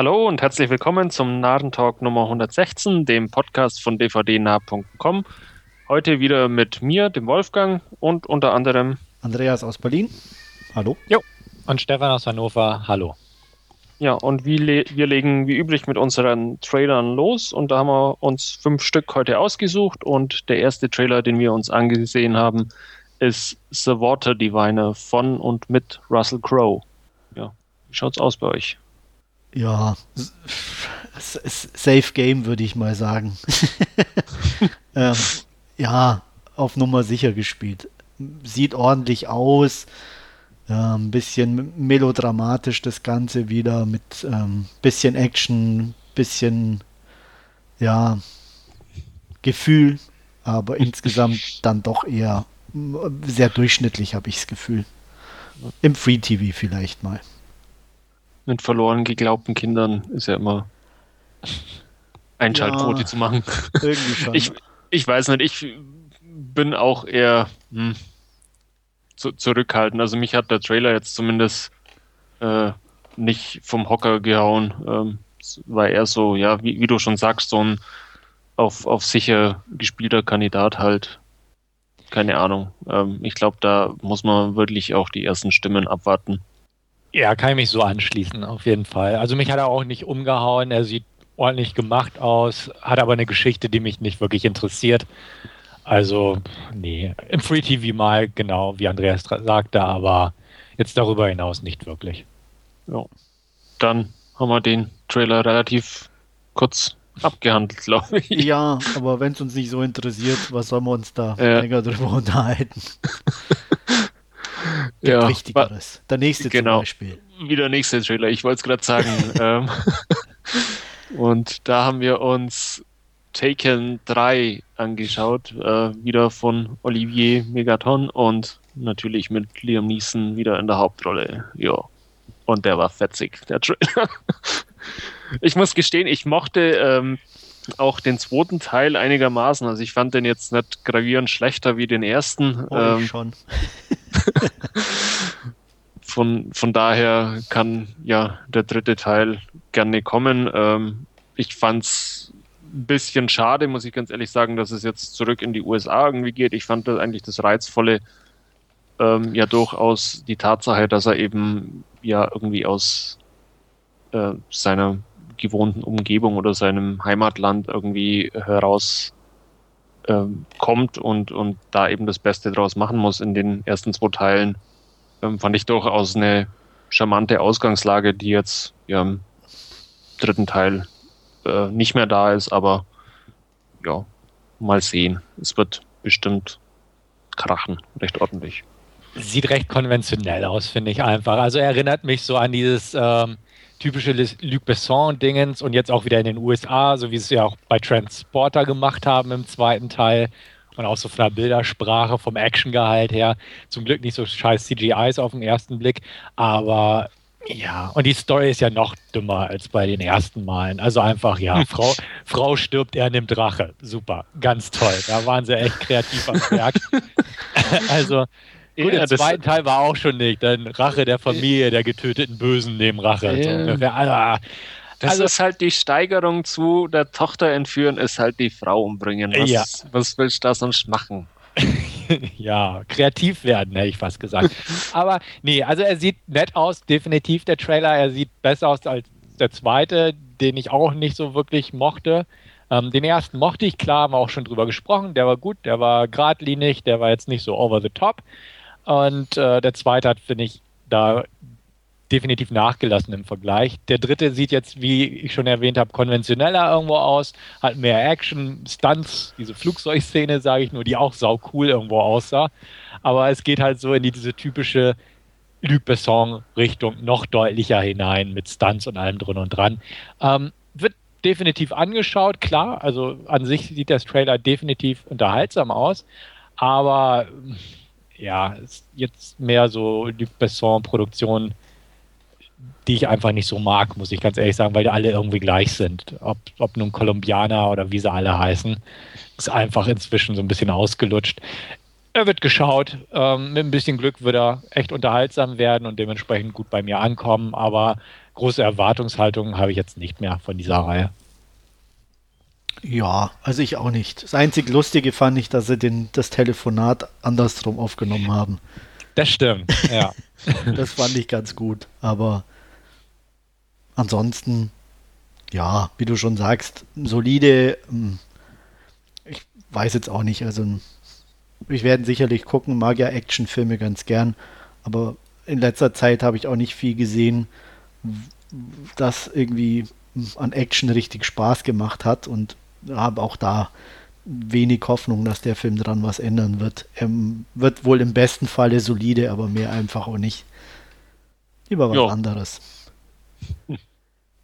Hallo und herzlich willkommen zum Narrentalk Nummer 116, dem Podcast von dvdnah.com. Heute wieder mit mir, dem Wolfgang und unter anderem Andreas aus Berlin. Hallo. Jo. Und Stefan aus Hannover. Hallo. Ja, und wir, wir legen wie üblich mit unseren Trailern los und da haben wir uns fünf Stück heute ausgesucht und der erste Trailer, den wir uns angesehen haben, ist The Water Diviner von und mit Russell Crowe. Ja, wie schaut's aus bei euch? Ja, Safe Game würde ich mal sagen. ähm, ja, auf Nummer sicher gespielt. Sieht ordentlich aus. Ein ähm, bisschen melodramatisch das Ganze wieder mit ähm, bisschen Action, bisschen ja Gefühl, aber insgesamt dann doch eher sehr durchschnittlich, habe ich das Gefühl. Im Free TV vielleicht mal mit verloren geglaubten Kindern ist ja immer Einschaltquote ja, zu machen. Irgendwie schon. Ich, ich weiß nicht, ich bin auch eher hm, zu, zurückhaltend. Also mich hat der Trailer jetzt zumindest äh, nicht vom Hocker gehauen. Ähm, war eher so, ja, wie, wie, du schon sagst, so ein auf, auf sicher gespielter Kandidat halt. Keine Ahnung. Ähm, ich glaube, da muss man wirklich auch die ersten Stimmen abwarten. Ja, kann ich mich so anschließen, auf jeden Fall. Also mich hat er auch nicht umgehauen, er sieht ordentlich gemacht aus, hat aber eine Geschichte, die mich nicht wirklich interessiert. Also, nee, im Free TV mal, genau, wie Andreas sagte, aber jetzt darüber hinaus nicht wirklich. Ja. Dann haben wir den Trailer relativ kurz abgehandelt, glaube ich. Ja, aber wenn es uns nicht so interessiert, was sollen wir uns da ja. länger drüber unterhalten? ja, Wichtigeres. Der nächste genau, zum Beispiel. Wie der nächste Trailer, ich wollte es gerade sagen. ähm, und da haben wir uns Taken 3 angeschaut, äh, wieder von Olivier Megaton und natürlich mit Liam Neeson wieder in der Hauptrolle. Ja. Und der war fetzig, der Trailer. ich muss gestehen, ich mochte ähm, auch den zweiten Teil einigermaßen. Also ich fand den jetzt nicht gravierend schlechter wie den ersten. Oh, ähm, schon. von, von daher kann ja der dritte Teil gerne kommen. Ähm, ich fand es ein bisschen schade, muss ich ganz ehrlich sagen, dass es jetzt zurück in die USA irgendwie geht. Ich fand das eigentlich das Reizvolle ähm, ja durchaus die Tatsache, dass er eben ja irgendwie aus äh, seiner gewohnten Umgebung oder seinem Heimatland irgendwie heraus ähm, kommt und, und da eben das Beste draus machen muss in den ersten zwei Teilen, ähm, fand ich durchaus eine charmante Ausgangslage, die jetzt ja, im dritten Teil äh, nicht mehr da ist, aber ja, mal sehen. Es wird bestimmt krachen, recht ordentlich. Sieht recht konventionell aus, finde ich einfach. Also erinnert mich so an dieses ähm, typische Luc Besson-Dingens und jetzt auch wieder in den USA, so wie sie es ja auch bei Transporter gemacht haben im zweiten Teil. Und auch so von der Bildersprache, vom Actiongehalt her. Zum Glück nicht so scheiß CGIs auf den ersten Blick. Aber ja, und die Story ist ja noch dümmer als bei den ersten Malen. Also einfach, ja, Frau, Frau stirbt, er nimmt Rache. Super, ganz toll. Da waren sie echt kreativ am Werk. also, Gut, ja, der zweite Teil war auch schon nicht. Dann Rache der Familie der getöteten Bösen neben Rache. Ja. So ah, das also, ist halt die Steigerung zu der Tochter entführen, ist halt die Frau umbringen. Was, ja. was willst du da sonst machen? ja, kreativ werden, hätte ich fast gesagt. Aber nee, also er sieht nett aus, definitiv der Trailer. Er sieht besser aus als der zweite, den ich auch nicht so wirklich mochte. Ähm, den ersten mochte ich, klar, haben wir auch schon drüber gesprochen. Der war gut, der war geradlinig, der war jetzt nicht so over the top. Und äh, der zweite hat, finde ich, da definitiv nachgelassen im Vergleich. Der dritte sieht jetzt, wie ich schon erwähnt habe, konventioneller irgendwo aus, hat mehr Action, Stunts, diese Flugzeugszene, sage ich nur, die auch sau cool irgendwo aussah. Aber es geht halt so in die, diese typische Luc Besson-Richtung noch deutlicher hinein mit Stunts und allem drin und dran. Ähm, wird definitiv angeschaut, klar. Also an sich sieht das Trailer definitiv unterhaltsam aus. Aber ja, ist jetzt mehr so Luc Besson-Produktion, die ich einfach nicht so mag, muss ich ganz ehrlich sagen, weil die alle irgendwie gleich sind. Ob, ob nun Kolumbianer oder wie sie alle heißen, ist einfach inzwischen so ein bisschen ausgelutscht. Er wird geschaut. Ähm, mit ein bisschen Glück wird er echt unterhaltsam werden und dementsprechend gut bei mir ankommen. Aber große Erwartungshaltung habe ich jetzt nicht mehr von dieser Reihe. Ja, also ich auch nicht. Das einzig Lustige fand ich, dass sie den, das Telefonat andersrum aufgenommen haben. Das stimmt, ja. das fand ich ganz gut. Aber ansonsten, ja, wie du schon sagst, solide. Hm, ich weiß jetzt auch nicht. Also, ich werde sicherlich gucken, mag ja Actionfilme ganz gern. Aber in letzter Zeit habe ich auch nicht viel gesehen, das irgendwie an Action richtig Spaß gemacht hat und habe auch da wenig Hoffnung, dass der Film dran was ändern wird. Er wird wohl im besten Falle solide, aber mehr einfach auch nicht. Lieber was jo. anderes.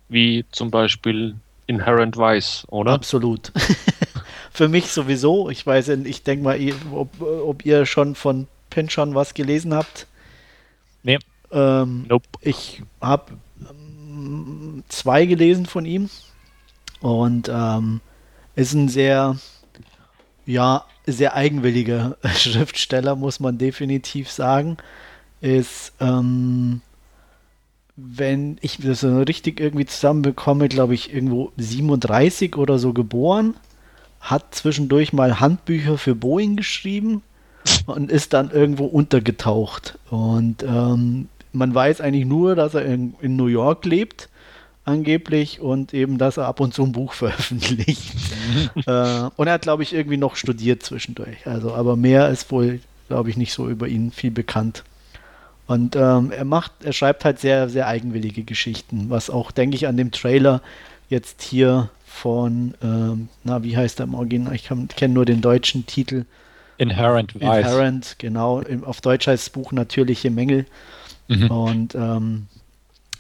Wie zum Beispiel Inherent Vice, oder? Absolut. Für mich sowieso. Ich weiß, ich denke mal, ob, ob, ihr schon von Pinchon was gelesen habt. Nee. Ähm, nope. Ich habe ähm, zwei gelesen von ihm. Und ähm, ist ein sehr, ja, sehr eigenwilliger Schriftsteller, muss man definitiv sagen. Ist, ähm, wenn ich das so richtig irgendwie zusammenbekomme, glaube ich, irgendwo 37 oder so geboren, hat zwischendurch mal Handbücher für Boeing geschrieben und ist dann irgendwo untergetaucht. Und ähm, man weiß eigentlich nur, dass er in, in New York lebt angeblich und eben, dass er ab und zu ein Buch veröffentlicht. äh, und er hat, glaube ich, irgendwie noch studiert zwischendurch. Also, aber mehr ist wohl, glaube ich, nicht so über ihn viel bekannt. Und ähm, er macht, er schreibt halt sehr, sehr eigenwillige Geschichten, was auch, denke ich, an dem Trailer jetzt hier von, ähm, na, wie heißt er im Original? Ich kenne nur den deutschen Titel. Inherent Vice. Inherent, genau. Auf Deutsch heißt das Buch Natürliche Mängel. Mhm. Und ähm,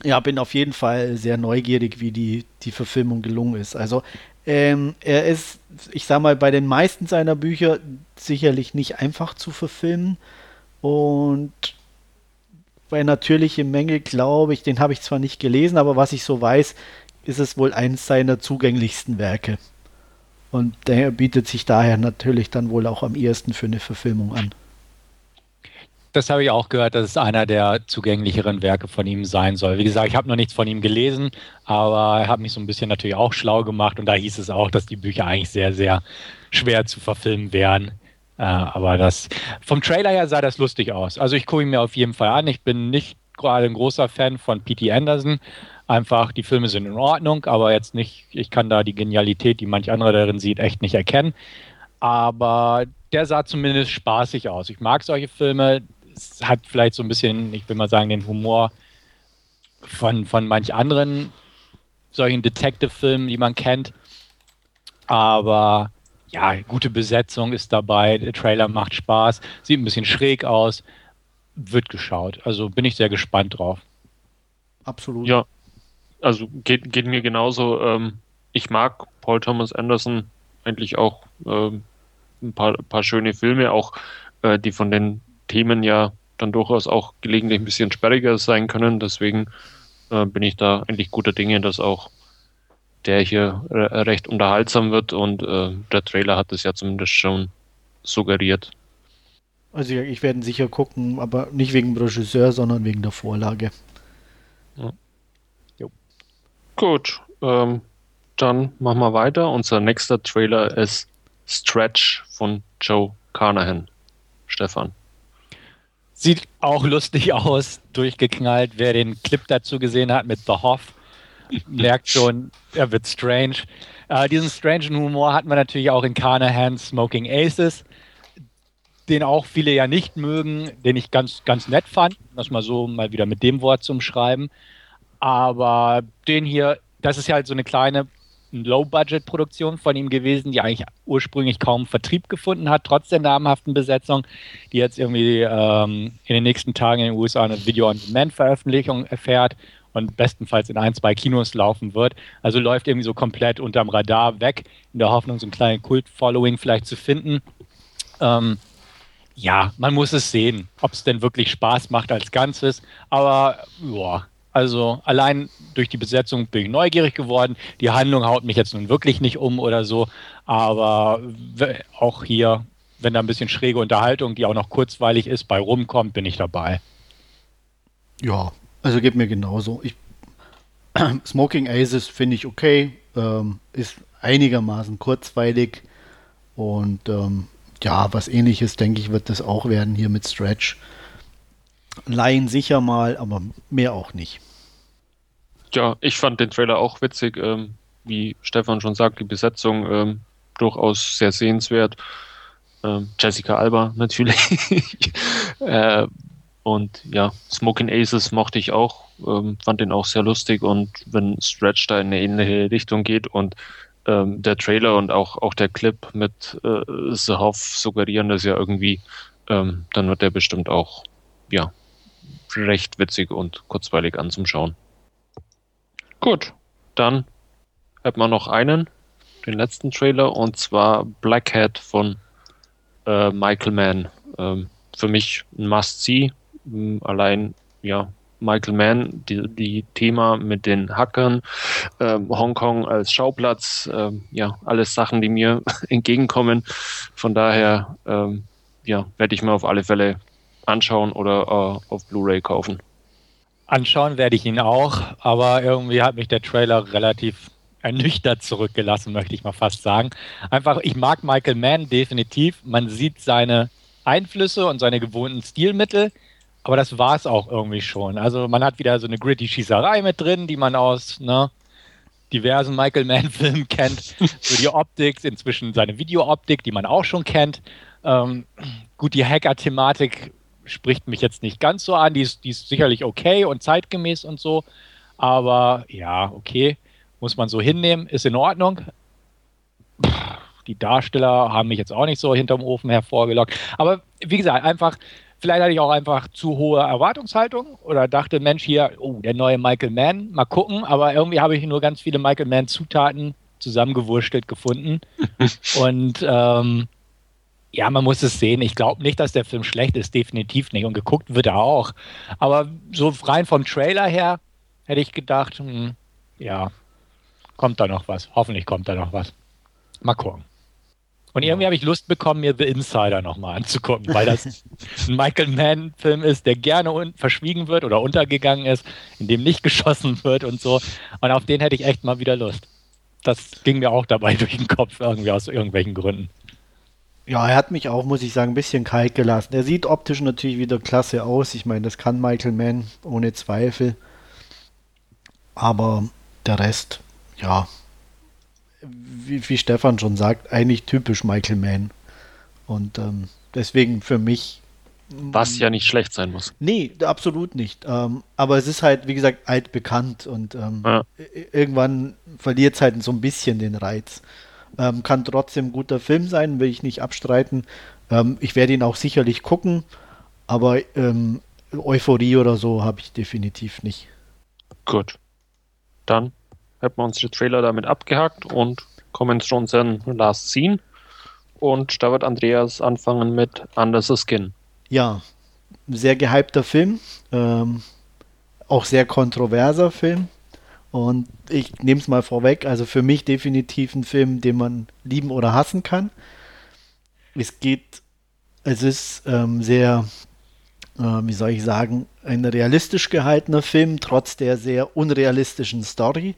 ja, bin auf jeden Fall sehr neugierig, wie die, die Verfilmung gelungen ist. Also ähm, er ist, ich sag mal, bei den meisten seiner Bücher sicherlich nicht einfach zu verfilmen. Und bei Natürliche Mängel, glaube ich, den habe ich zwar nicht gelesen, aber was ich so weiß, ist es wohl eines seiner zugänglichsten Werke. Und der bietet sich daher natürlich dann wohl auch am ehesten für eine Verfilmung an. Das habe ich auch gehört, dass es einer der zugänglicheren Werke von ihm sein soll. Wie gesagt, ich habe noch nichts von ihm gelesen, aber er hat mich so ein bisschen natürlich auch schlau gemacht und da hieß es auch, dass die Bücher eigentlich sehr, sehr schwer zu verfilmen wären. Äh, aber das vom Trailer her sah das lustig aus. Also ich gucke ihn mir auf jeden Fall an. Ich bin nicht gerade ein großer Fan von P.T. Anderson. Einfach, die Filme sind in Ordnung, aber jetzt nicht, ich kann da die Genialität, die manch anderer darin sieht, echt nicht erkennen. Aber der sah zumindest spaßig aus. Ich mag solche Filme, es hat vielleicht so ein bisschen, ich will mal sagen, den Humor von, von manch anderen solchen Detective-Filmen, die man kennt. Aber ja, gute Besetzung ist dabei, der Trailer macht Spaß, sieht ein bisschen schräg aus, wird geschaut. Also bin ich sehr gespannt drauf. Absolut. Ja, also geht, geht mir genauso. Ähm, ich mag Paul Thomas Anderson eigentlich auch ähm, ein paar, paar schöne Filme, auch äh, die von den Themen ja dann durchaus auch gelegentlich ein bisschen sperriger sein können. Deswegen äh, bin ich da eigentlich guter Dinge, dass auch der hier re recht unterhaltsam wird und äh, der Trailer hat es ja zumindest schon suggeriert. Also ja, ich werde sicher gucken, aber nicht wegen dem Regisseur, sondern wegen der Vorlage. Ja. Gut, ähm, dann machen wir weiter. Unser nächster Trailer ist Stretch von Joe Carnahan. Stefan. Sieht auch lustig aus, durchgeknallt. Wer den Clip dazu gesehen hat mit The Hoff, merkt schon, er wird strange. Äh, diesen strangen Humor hatten wir natürlich auch in Carnahan's Smoking Aces, den auch viele ja nicht mögen, den ich ganz, ganz nett fand. Das mal so mal wieder mit dem Wort zum Schreiben. Aber den hier, das ist ja halt so eine kleine Low-Budget-Produktion von ihm gewesen, die eigentlich ursprünglich kaum Vertrieb gefunden hat, trotz der namhaften Besetzung, die jetzt irgendwie ähm, in den nächsten Tagen in den USA eine Video-on-Demand-Veröffentlichung erfährt und bestenfalls in ein, zwei Kinos laufen wird. Also läuft irgendwie so komplett unterm Radar weg, in der Hoffnung, so einen kleinen Kult-Following vielleicht zu finden. Ähm, ja, man muss es sehen, ob es denn wirklich Spaß macht als Ganzes. Aber ja, also allein durch die Besetzung bin ich neugierig geworden. Die Handlung haut mich jetzt nun wirklich nicht um oder so. Aber auch hier, wenn da ein bisschen schräge Unterhaltung, die auch noch kurzweilig ist, bei rumkommt, bin ich dabei. Ja, also geht mir genauso. Ich Smoking Aces finde ich okay, ähm, ist einigermaßen kurzweilig und ähm, ja, was ähnliches, denke ich, wird das auch werden hier mit Stretch. Laien sicher mal, aber mehr auch nicht. Ja, ich fand den Trailer auch witzig. Ähm, wie Stefan schon sagt, die Besetzung ähm, durchaus sehr sehenswert. Ähm, Jessica Alba natürlich. äh, und ja, Smoking Aces mochte ich auch, ähm, fand den auch sehr lustig und wenn Stretch da in eine ähnliche Richtung geht und ähm, der Trailer und auch, auch der Clip mit äh, The Hoff suggerieren das ja irgendwie, ähm, dann wird der bestimmt auch, ja, recht witzig und kurzweilig anzuschauen. Gut, dann hat man noch einen, den letzten Trailer, und zwar Blackhead von äh, Michael Mann. Ähm, für mich ein Must-See. Ähm, allein, ja, Michael Mann, die, die Thema mit den Hackern, ähm, Hongkong als Schauplatz, ähm, ja, alles Sachen, die mir entgegenkommen. Von daher, ähm, ja, werde ich mir auf alle Fälle anschauen oder äh, auf Blu-ray kaufen. Anschauen werde ich ihn auch, aber irgendwie hat mich der Trailer relativ ernüchtert zurückgelassen, möchte ich mal fast sagen. Einfach, ich mag Michael Mann definitiv. Man sieht seine Einflüsse und seine gewohnten Stilmittel, aber das war es auch irgendwie schon. Also man hat wieder so eine gritty Schießerei mit drin, die man aus ne, diversen Michael Mann-Filmen kennt. So die Optik, inzwischen seine Videooptik, die man auch schon kennt. Ähm, gut, die Hacker-Thematik spricht mich jetzt nicht ganz so an. Die ist, die ist sicherlich okay und zeitgemäß und so. Aber ja, okay muss man so hinnehmen, ist in Ordnung. Die Darsteller haben mich jetzt auch nicht so hinterm Ofen hervorgelockt. Aber wie gesagt, einfach, vielleicht hatte ich auch einfach zu hohe Erwartungshaltung oder dachte, Mensch, hier, oh, der neue Michael Mann, mal gucken. Aber irgendwie habe ich nur ganz viele Michael Mann-Zutaten zusammengewurstelt gefunden. Und ähm, ja, man muss es sehen. Ich glaube nicht, dass der Film schlecht ist, definitiv nicht. Und geguckt wird er auch. Aber so rein vom Trailer her hätte ich gedacht, hm, ja, kommt da noch was. Hoffentlich kommt da noch was. Mal gucken. Und irgendwie habe ich Lust bekommen, mir The Insider nochmal anzugucken, weil das ein Michael Mann-Film ist, der gerne verschwiegen wird oder untergegangen ist, in dem nicht geschossen wird und so. Und auf den hätte ich echt mal wieder Lust. Das ging mir auch dabei durch den Kopf, irgendwie aus irgendwelchen Gründen. Ja, er hat mich auch, muss ich sagen, ein bisschen kalt gelassen. Er sieht optisch natürlich wieder klasse aus. Ich meine, das kann Michael Mann ohne Zweifel. Aber der Rest ja, wie, wie, Stefan schon sagt, eigentlich typisch Michael Mann. Und ähm, deswegen für mich. Was ja nicht schlecht sein muss. Nee, absolut nicht. Ähm, aber es ist halt, wie gesagt, altbekannt und ähm, ja. irgendwann verliert es halt so ein bisschen den Reiz. Ähm, kann trotzdem ein guter Film sein, will ich nicht abstreiten. Ähm, ich werde ihn auch sicherlich gucken, aber ähm, Euphorie oder so habe ich definitiv nicht. Gut. Dann hätten wir unsere Trailer damit abgehakt und kommen zu unseren Last Scene. Und da wird Andreas anfangen mit Under the Skin. Ja, sehr gehypter Film. Ähm, auch sehr kontroverser Film. Und ich nehme es mal vorweg, also für mich definitiv ein Film, den man lieben oder hassen kann. Es geht, es ist ähm, sehr, äh, wie soll ich sagen, ein realistisch gehaltener Film, trotz der sehr unrealistischen Story.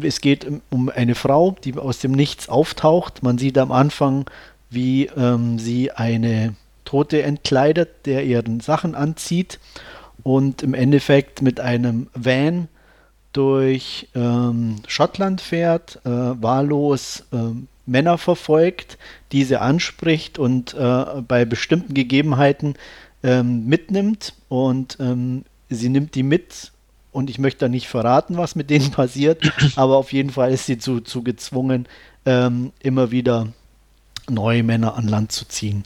Es geht um eine Frau, die aus dem Nichts auftaucht. Man sieht am Anfang, wie ähm, sie eine Tote entkleidet, der ihren Sachen anzieht und im Endeffekt mit einem Van durch ähm, Schottland fährt, äh, wahllos äh, Männer verfolgt, diese anspricht und äh, bei bestimmten Gegebenheiten ähm, mitnimmt und ähm, sie nimmt die mit und ich möchte da nicht verraten, was mit denen passiert, aber auf jeden Fall ist sie zu, zu gezwungen, ähm, immer wieder neue Männer an Land zu ziehen.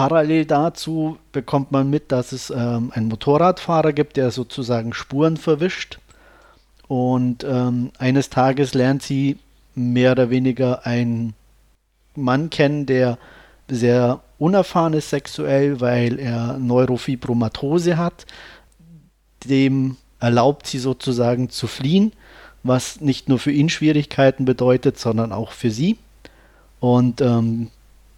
Parallel dazu bekommt man mit, dass es ähm, einen Motorradfahrer gibt, der sozusagen Spuren verwischt. Und ähm, eines Tages lernt sie mehr oder weniger einen Mann kennen, der sehr unerfahren ist sexuell, weil er Neurofibromatose hat. Dem erlaubt sie sozusagen zu fliehen, was nicht nur für ihn Schwierigkeiten bedeutet, sondern auch für sie. Und ähm,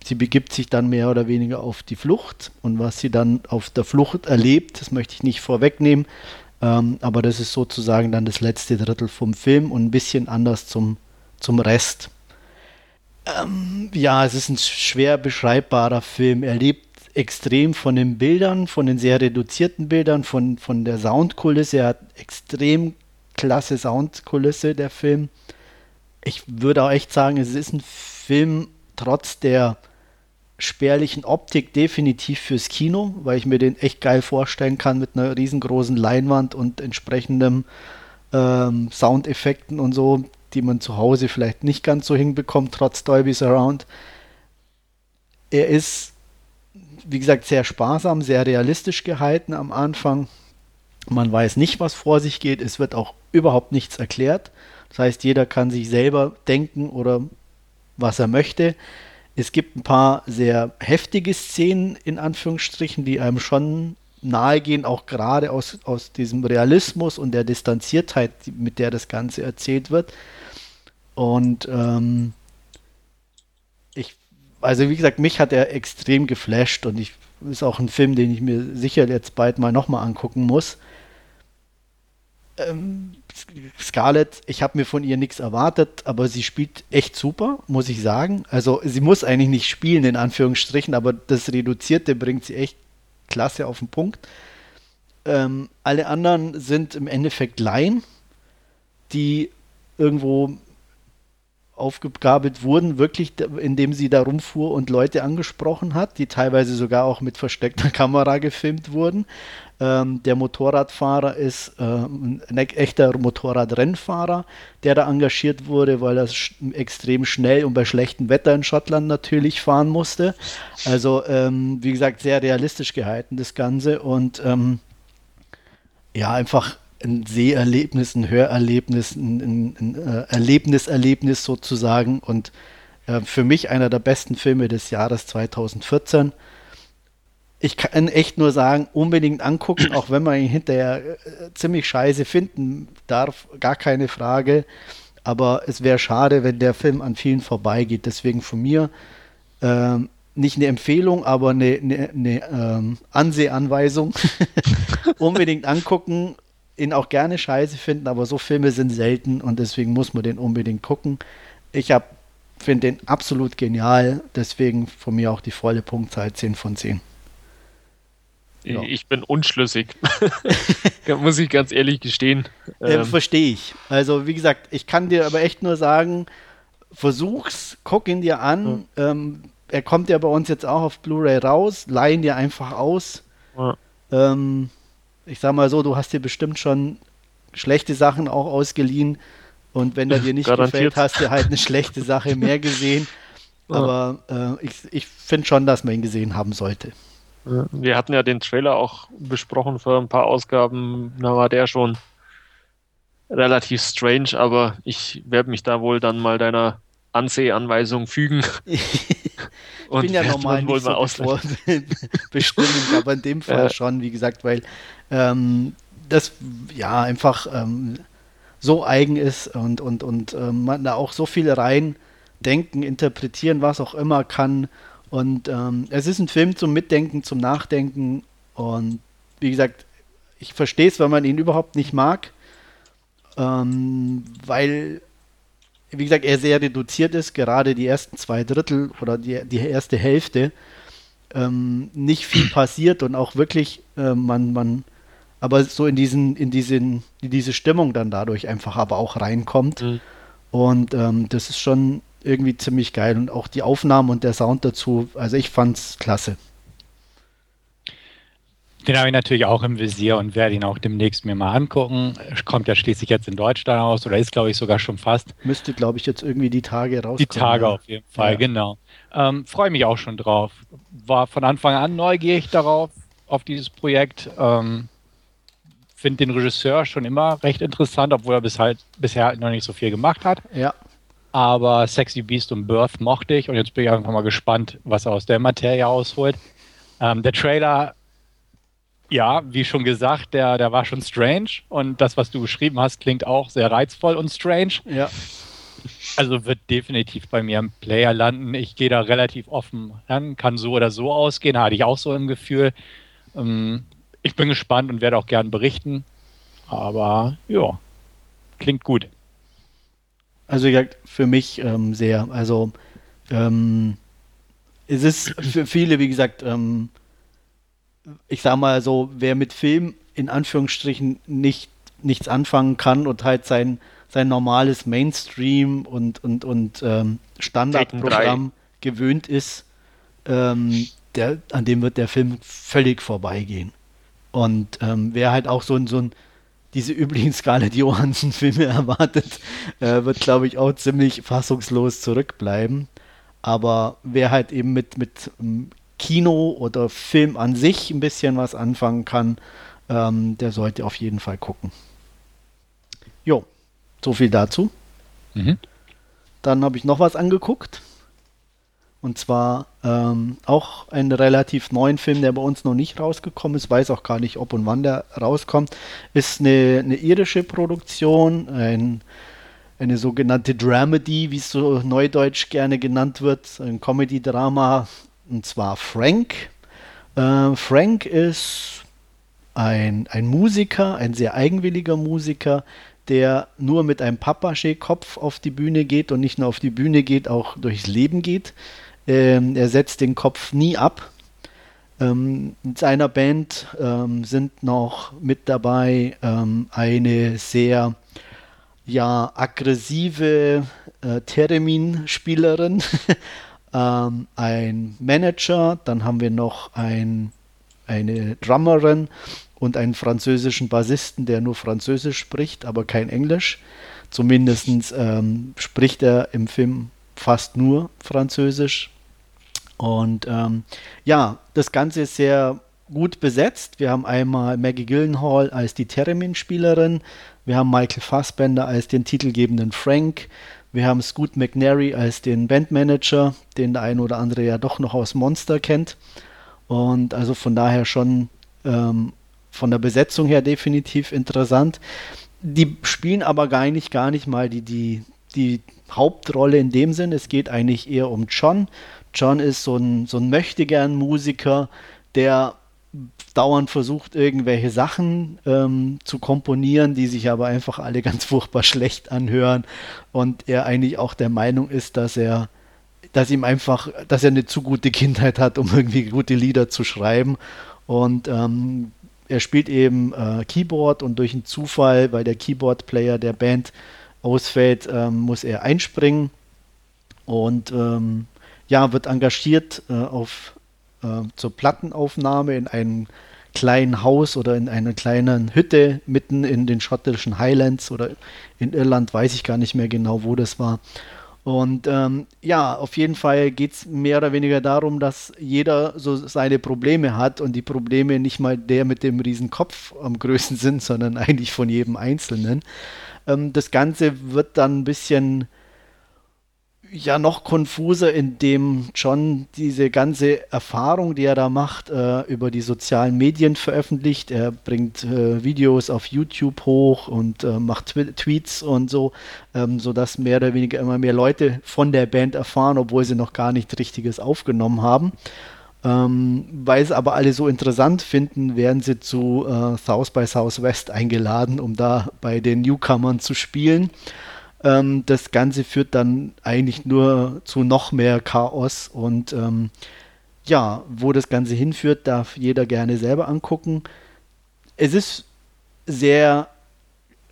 sie begibt sich dann mehr oder weniger auf die Flucht. Und was sie dann auf der Flucht erlebt, das möchte ich nicht vorwegnehmen, Ähm, aber das ist sozusagen dann das letzte Drittel vom Film und ein bisschen anders zum, zum Rest. Ähm, ja, es ist ein schwer beschreibbarer Film. Er lebt extrem von den Bildern, von den sehr reduzierten Bildern, von, von der Soundkulisse. Er hat extrem klasse Soundkulisse, der Film. Ich würde auch echt sagen, es ist ein Film trotz der spärlichen Optik definitiv fürs Kino, weil ich mir den echt geil vorstellen kann mit einer riesengroßen Leinwand und entsprechendem ähm, Soundeffekten und so, die man zu Hause vielleicht nicht ganz so hinbekommt, trotz Dolby Surround. Er ist, wie gesagt, sehr sparsam, sehr realistisch gehalten am Anfang. Man weiß nicht, was vor sich geht. Es wird auch überhaupt nichts erklärt. Das heißt, jeder kann sich selber denken oder was er möchte. Es gibt ein paar sehr heftige Szenen, in Anführungsstrichen, die einem schon nahegehen, auch gerade aus, aus diesem Realismus und der Distanziertheit, mit der das Ganze erzählt wird. Und ähm, ich, also wie gesagt, mich hat er extrem geflasht und ich ist auch ein Film, den ich mir sicher jetzt bald mal nochmal angucken muss. Ähm, Scarlett, ich habe mir von ihr nichts erwartet, aber sie spielt echt super, muss ich sagen. Also sie muss eigentlich nicht spielen, in Anführungsstrichen, aber das Reduzierte bringt sie echt klasse auf den Punkt. Ähm, alle anderen sind im Endeffekt Laien, die irgendwo aufgegabelt wurden, wirklich, indem sie da rumfuhr und Leute angesprochen hat, die teilweise sogar auch mit versteckter Kamera gefilmt wurden. Ähm, der Motorradfahrer ist äh, ein echter Motorradrennfahrer, der da engagiert wurde, weil er sch extrem schnell und bei schlechtem Wetter in Schottland natürlich fahren musste. Also, ähm, wie gesagt, sehr realistisch gehalten, das Ganze. Und ähm, ja, einfach ein Seherlebnis, ein Hörerlebnis, ein, ein, ein äh, Erlebniserlebnis sozusagen. Und äh, für mich einer der besten Filme des Jahres 2014 ich kann echt nur sagen, unbedingt angucken, auch wenn man ihn hinterher äh, ziemlich scheiße finden darf, gar keine Frage. Aber es wäre schade, wenn der Film an vielen vorbeigeht. Deswegen von mir ähm, nicht eine Empfehlung, aber eine, eine, eine ähm, Ansehanweisung. unbedingt angucken, ihn auch gerne scheiße finden, aber so Filme sind selten und deswegen muss man den unbedingt gucken. Ich finde den absolut genial, deswegen von mir auch die volle Punktzahl 10 von 10. Ja. Ich bin unschlüssig. Muss ich ganz ehrlich gestehen. Ähm, ähm, Verstehe ich. Also, wie gesagt, ich kann dir aber echt nur sagen, versuch's, guck ihn dir an. Ja. Ähm, er kommt ja bei uns jetzt auch auf Blu-ray raus. Leih ihn dir einfach aus. Ja. Ähm, ich sag mal so, du hast dir bestimmt schon schlechte Sachen auch ausgeliehen. Und wenn er dir nicht gefällt, hast du halt eine schlechte Sache mehr gesehen. Aber äh, ich, ich finde schon, dass man ihn gesehen haben sollte. Wir hatten ja den Trailer auch besprochen vor ein paar Ausgaben. Da war der schon relativ strange, aber ich werde mich da wohl dann mal deiner Anseh-Anweisung fügen. ich bin ja normal nicht so vor bestimmend, aber in dem Fall ja. schon, wie gesagt, weil ähm, das ja einfach ähm, so eigen ist und, und, und ähm, man da auch so viel rein denken, interpretieren, was auch immer kann und ähm, es ist ein Film zum Mitdenken, zum Nachdenken. Und wie gesagt, ich verstehe es, wenn man ihn überhaupt nicht mag, ähm, weil, wie gesagt, er sehr reduziert ist, gerade die ersten zwei Drittel oder die, die erste Hälfte. Ähm, nicht viel passiert und auch wirklich äh, man, man aber so in diesen, in diesen, in diese Stimmung dann dadurch einfach aber auch reinkommt. Mhm. Und ähm, das ist schon irgendwie ziemlich geil und auch die Aufnahmen und der Sound dazu, also ich fand's klasse. Den habe ich natürlich auch im Visier und werde ihn auch demnächst mir mal angucken. Kommt ja schließlich jetzt in Deutschland aus oder ist, glaube ich, sogar schon fast. Müsste, glaube ich, jetzt irgendwie die Tage rauskommen. Die Tage ja. auf jeden Fall, ja. genau. Ähm, Freue mich auch schon drauf. War von Anfang an neugierig darauf, auf dieses Projekt. Ähm, Finde den Regisseur schon immer recht interessant, obwohl er bis halt, bisher halt noch nicht so viel gemacht hat. Ja. Aber Sexy Beast und Birth mochte ich und jetzt bin ich einfach mal gespannt, was er aus der Materie ausholt. Ähm, der Trailer, ja, wie schon gesagt, der, der war schon strange und das, was du geschrieben hast, klingt auch sehr reizvoll und strange. Ja. Also wird definitiv bei mir ein Player landen. Ich gehe da relativ offen an, kann so oder so ausgehen, hatte ich auch so im Gefühl. Ähm, ich bin gespannt und werde auch gern berichten. Aber ja, klingt gut. Also für mich ähm, sehr. Also ähm, es ist für viele, wie gesagt, ähm, ich sag mal so, wer mit Film in Anführungsstrichen nicht, nichts anfangen kann und halt sein, sein normales Mainstream und, und, und ähm, Standardprogramm gewöhnt ist, ähm, der, an dem wird der Film völlig vorbeigehen. Und ähm, wer halt auch so ein, so ein diese üblichen Scarlett Johansson-Filme erwartet, äh, wird, glaube ich, auch ziemlich fassungslos zurückbleiben. Aber wer halt eben mit, mit ähm, Kino oder Film an sich ein bisschen was anfangen kann, ähm, der sollte auf jeden Fall gucken. Jo, so viel dazu. Mhm. Dann habe ich noch was angeguckt. Und zwar ähm, auch einen relativ neuen Film, der bei uns noch nicht rausgekommen ist, weiß auch gar nicht, ob und wann der rauskommt. Ist eine, eine irische Produktion, ein, eine sogenannte Dramedy, wie es so neudeutsch gerne genannt wird, ein Comedy-Drama, und zwar Frank. Äh, Frank ist ein, ein Musiker, ein sehr eigenwilliger Musiker, der nur mit einem Papaché-Kopf auf die Bühne geht und nicht nur auf die Bühne geht, auch durchs Leben geht. Ähm, er setzt den Kopf nie ab. Ähm, in seiner Band ähm, sind noch mit dabei ähm, eine sehr ja, aggressive äh, Theremin-Spielerin, ähm, ein Manager, dann haben wir noch ein, eine Drummerin und einen französischen Bassisten, der nur Französisch spricht, aber kein Englisch. Zumindest ähm, spricht er im Film fast nur Französisch. Und ähm, ja, das Ganze ist sehr gut besetzt. Wir haben einmal Maggie Gyllenhaal als die Theremin-Spielerin, wir haben Michael Fassbender als den titelgebenden Frank, wir haben Scoot McNary als den Bandmanager, den der eine oder andere ja doch noch aus Monster kennt. Und also von daher schon ähm, von der Besetzung her definitiv interessant. Die spielen aber gar nicht, gar nicht mal die, die, die Hauptrolle in dem Sinn. Es geht eigentlich eher um John. John ist so ein, so ein Möchtegern-Musiker, der dauernd versucht, irgendwelche Sachen ähm, zu komponieren, die sich aber einfach alle ganz furchtbar schlecht anhören. Und er eigentlich auch der Meinung ist, dass er, dass ihm einfach, dass er eine zu gute Kindheit hat, um irgendwie gute Lieder zu schreiben. Und ähm, er spielt eben äh, Keyboard und durch einen Zufall, weil der Keyboard-Player der Band ausfällt, ähm, muss er einspringen und ähm, ja, wird engagiert äh, auf äh, zur Plattenaufnahme in einem kleinen Haus oder in einer kleinen Hütte mitten in den schottischen Highlands oder in Irland, weiß ich gar nicht mehr genau, wo das war. Und ähm, ja, auf jeden Fall geht es mehr oder weniger darum, dass jeder so seine Probleme hat und die Probleme nicht mal der mit dem riesen Kopf am größten sind, sondern eigentlich von jedem Einzelnen. Ähm, das Ganze wird dann ein bisschen ja noch konfuser, indem John diese ganze Erfahrung, die er da macht, äh, über die sozialen Medien veröffentlicht. Er bringt äh, Videos auf YouTube hoch und äh, macht Tw Tweets und so, ähm, sodass mehr oder weniger immer mehr Leute von der Band erfahren, obwohl sie noch gar nichts Richtiges aufgenommen haben. Ähm, weil es aber alle so interessant finden, werden sie zu äh, South by Southwest eingeladen, um da bei den Newcomern zu spielen. Ähm, das Ganze führt dann eigentlich nur zu noch mehr Chaos und ähm, ja, wo das Ganze hinführt, darf jeder gerne selber angucken. Es ist sehr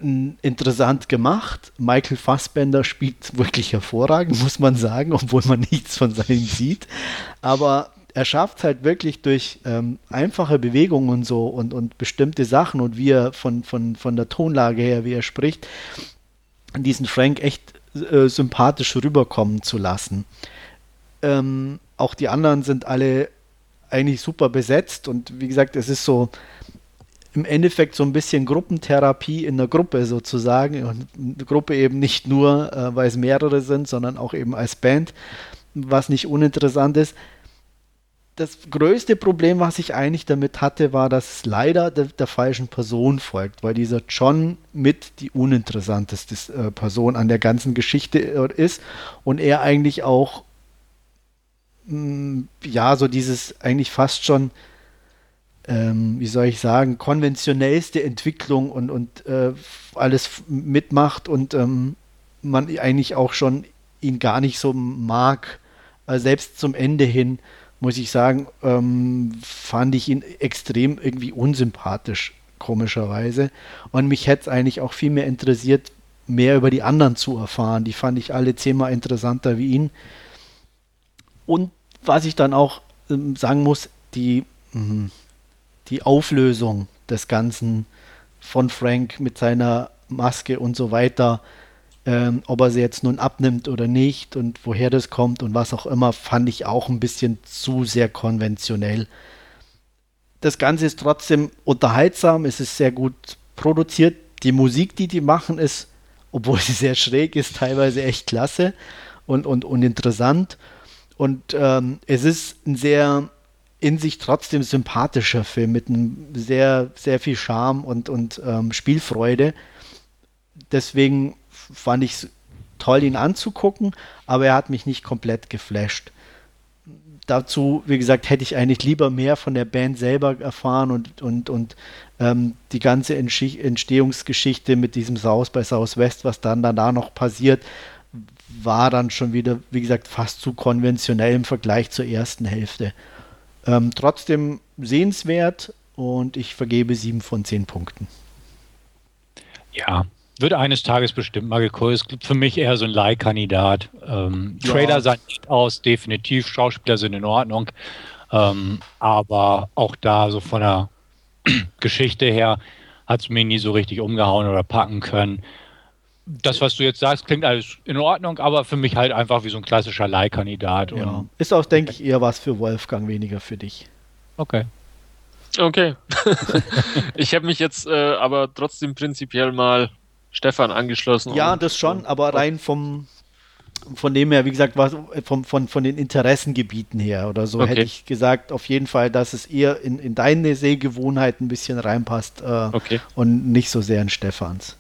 interessant gemacht. Michael Fassbender spielt wirklich hervorragend, muss man sagen, obwohl man nichts von seinem sieht. Aber er schafft es halt wirklich durch ähm, einfache Bewegungen und so und, und bestimmte Sachen und wie er von, von, von der Tonlage her, wie er spricht, diesen Frank echt äh, sympathisch rüberkommen zu lassen. Ähm, auch die anderen sind alle eigentlich super besetzt und wie gesagt, es ist so im Endeffekt so ein bisschen Gruppentherapie in der Gruppe sozusagen. Und Gruppe eben nicht nur, äh, weil es mehrere sind, sondern auch eben als Band, was nicht uninteressant ist das größte Problem, was ich eigentlich damit hatte, war, dass es leider der, der falschen Person folgt, weil dieser John mit die uninteressanteste äh, Person an der ganzen Geschichte äh, ist und er eigentlich auch, mh, mm, ja, so dieses eigentlich fast schon ähm, wie soll ich sagen, konventionellste Entwicklung und, und äh, alles mitmacht und ähm, man eigentlich auch schon ihn gar nicht so mag. Also selbst zum Ende hin, muss ich sagen, ähm, fand ich ihn extrem irgendwie unsympathisch, komischerweise. Und mich hätte es eigentlich auch viel mehr interessiert, mehr über die anderen zu erfahren. Die fand ich alle zehnmal interessanter wie ihn. Und was ich dann auch ähm, sagen muss, die, mh, die Auflösung des Ganzen von Frank mit seiner Maske und so weiter, ähm, ob er sie jetzt nun abnimmt oder nicht und woher das kommt und was auch immer, fand ich auch ein bisschen zu sehr konventionell. Das Ganze ist trotzdem unterhaltsam, es ist sehr gut produziert. Die Musik, die die machen, ist, obwohl sie sehr schräg ist, teilweise echt klasse und, und, und interessant. Und ähm, es ist ein sehr in sich trotzdem sympathischer Film mit einem sehr, sehr viel Charme und, und ähm, Spielfreude. Deswegen fand ich es toll, ihn anzugucken, aber er hat mich nicht komplett geflasht. Dazu, wie gesagt, hätte ich eigentlich lieber mehr von der Band selber erfahren und, und, und ähm, die ganze Entstehungsgeschichte mit diesem South bei Southwest, was dann danach noch passiert, war dann schon wieder, wie gesagt, fast zu konventionell im Vergleich zur ersten Hälfte. Ähm, trotzdem sehenswert und ich vergebe sieben von zehn Punkten. Ja, wird eines Tages bestimmt mal geguckt. Ist für mich eher so ein Leihkandidat. Ähm, ja. Trailer sah nicht aus, definitiv. Schauspieler sind in Ordnung. Ähm, aber auch da, so von der Geschichte her, hat es mir nie so richtig umgehauen oder packen können das, was du jetzt sagst, klingt alles in Ordnung, aber für mich halt einfach wie so ein klassischer Leihkandidat. Ja. Ist auch, denke ich, eher was für Wolfgang, weniger für dich. Okay. Okay. ich habe mich jetzt äh, aber trotzdem prinzipiell mal Stefan angeschlossen. Ja, das schon, aber rein vom von dem her, wie gesagt, was, vom, von, von den Interessengebieten her oder so, okay. hätte ich gesagt, auf jeden Fall, dass es eher in, in deine Sehgewohnheit ein bisschen reinpasst äh, okay. und nicht so sehr in Stefans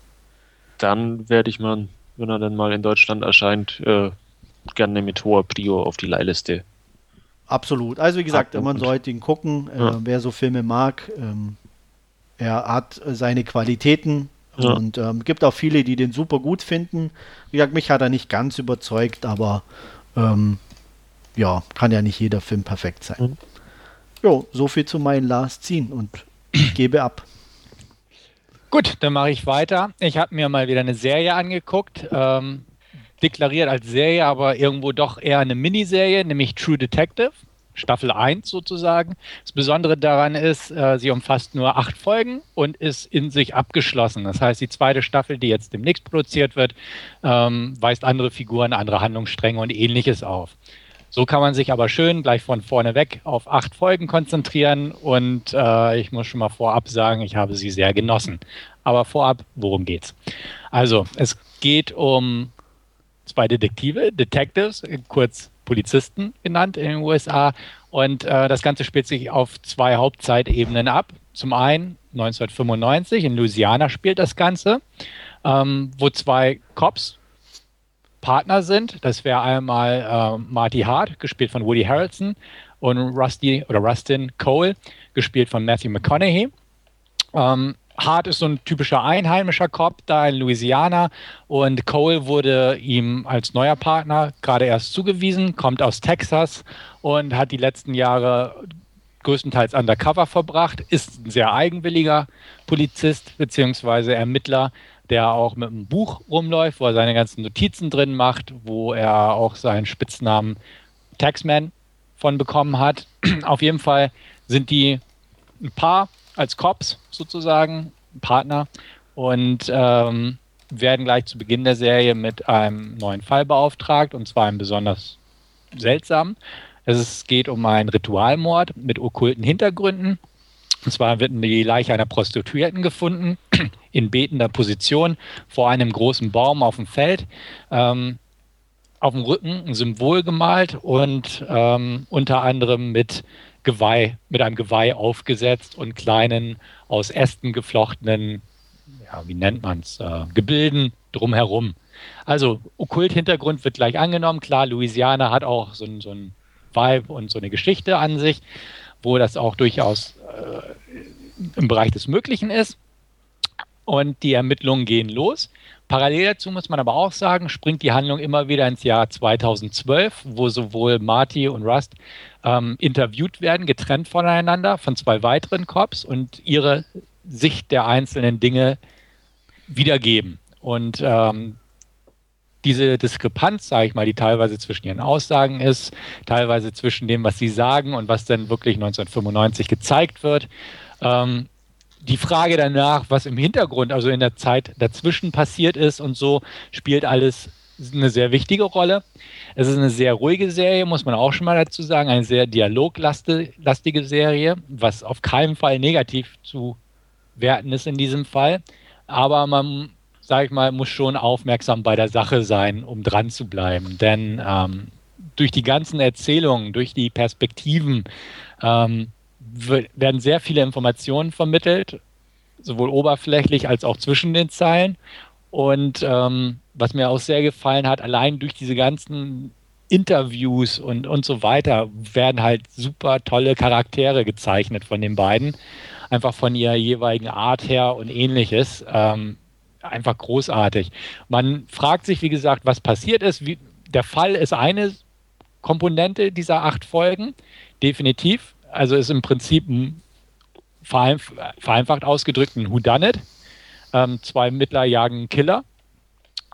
dann werde ich mal, wenn er dann mal in Deutschland erscheint, äh, gerne mit hoher Prio auf die Leihliste. Absolut. Also wie gesagt, man sollte ihn gucken, äh, ja. wer so Filme mag. Ähm, er hat seine Qualitäten ja. und ähm, gibt auch viele, die den super gut finden. Wie gesagt, mich hat er nicht ganz überzeugt, aber ähm, ja, kann ja nicht jeder Film perfekt sein. Mhm. Jo, so viel zu meinen Last Scene und ich gebe ab. Gut, dann mache ich weiter. Ich habe mir mal wieder eine Serie angeguckt, ähm, deklariert als Serie, aber irgendwo doch eher eine Miniserie, nämlich True Detective. Staffel 1 sozusagen. Das Besondere daran ist, äh, sie umfasst nur acht Folgen und ist in sich abgeschlossen. Das heißt, die zweite Staffel, die jetzt demnächst produziert wird, ähm, weist andere Figuren, andere Handlungsstränge und ähnliches auf. So kann man sich aber schön gleich von vorne weg auf acht Folgen konzentrieren und äh, ich muss schon mal vorab sagen, ich habe sie sehr genossen. Aber vorab, worum geht's? Also, es geht um zwei Detektive, Detectives, kurz Polizisten genannt in den USA. Und äh, das Ganze spielt sich auf zwei Hauptzeitebenen ab. Zum einen 1995 in Louisiana spielt das Ganze, ähm, wo zwei Cops Partner sind. Das wäre einmal äh, Marty Hart, gespielt von Woody Harrelson, und Rusty oder Rustin Cole, gespielt von Matthew McConaughey. Ähm, Hart ist so ein typischer einheimischer Cop da in Louisiana und Cole wurde ihm als neuer Partner gerade erst zugewiesen, kommt aus Texas und hat die letzten Jahre größtenteils undercover verbracht, ist ein sehr eigenwilliger Polizist bzw. Ermittler, der auch mit einem Buch rumläuft, wo er seine ganzen Notizen drin macht, wo er auch seinen Spitznamen Taxman von bekommen hat. Auf jeden Fall sind die ein Paar als Cops sozusagen, Partner und ähm, werden gleich zu Beginn der Serie mit einem neuen Fall beauftragt und zwar einem besonders seltsamen. Es geht um einen Ritualmord mit okkulten Hintergründen. Und zwar wird die Leiche einer Prostituierten gefunden, in betender Position vor einem großen Baum auf dem Feld. Ähm, auf dem Rücken ein Symbol gemalt und ähm, unter anderem mit Geweih, mit einem Geweih aufgesetzt und kleinen aus Ästen geflochtenen, ja, wie nennt man es, äh, Gebilden drumherum. Also Okkult-Hintergrund wird gleich angenommen. Klar, Louisiana hat auch so, so ein Vibe und so eine Geschichte an sich. wo das auch durchaus äh, im Bereich des Möglichen ist. Und die Ermittlungen gehen los. Parallel dazu muss man aber auch sagen, springt die Handlung immer wieder ins Jahr 2012, wo sowohl Marty und Rust ähm, interviewt werden, getrennt voneinander von zwei weiteren Cops und ihre Sicht der einzelnen Dinge wiedergeben. Und ähm, diese Diskrepanz, sage ich mal, die teilweise zwischen ihren Aussagen ist, teilweise zwischen dem, was sie sagen und was dann wirklich 1995 gezeigt wird, ähm, die Frage danach, was im Hintergrund, also in der Zeit dazwischen passiert ist und so, spielt alles eine sehr wichtige Rolle. Es ist eine sehr ruhige Serie, muss man auch schon mal dazu sagen, eine sehr dialoglastige Serie, was auf keinen Fall negativ zu werten ist in diesem Fall. Aber man, sage ich mal, muss schon aufmerksam bei der Sache sein, um dran zu bleiben. Denn ähm, durch die ganzen Erzählungen, durch die Perspektiven, ähm, werden sehr viele Informationen vermittelt, sowohl oberflächlich als auch zwischen den Zeilen. Und ähm, was mir auch sehr gefallen hat, allein durch diese ganzen Interviews und, und so weiter werden halt super tolle Charaktere gezeichnet von den beiden. Einfach von ihrer jeweiligen Art her und ähnliches. Ähm, einfach großartig. Man fragt sich, wie gesagt, was passiert ist. Wie, der Fall ist eine Komponente dieser acht Folgen, definitiv also ist im Prinzip ein vereinf vereinfacht ausgedrückt ein Whodunit. Ähm, zwei Ermittler jagen einen Killer.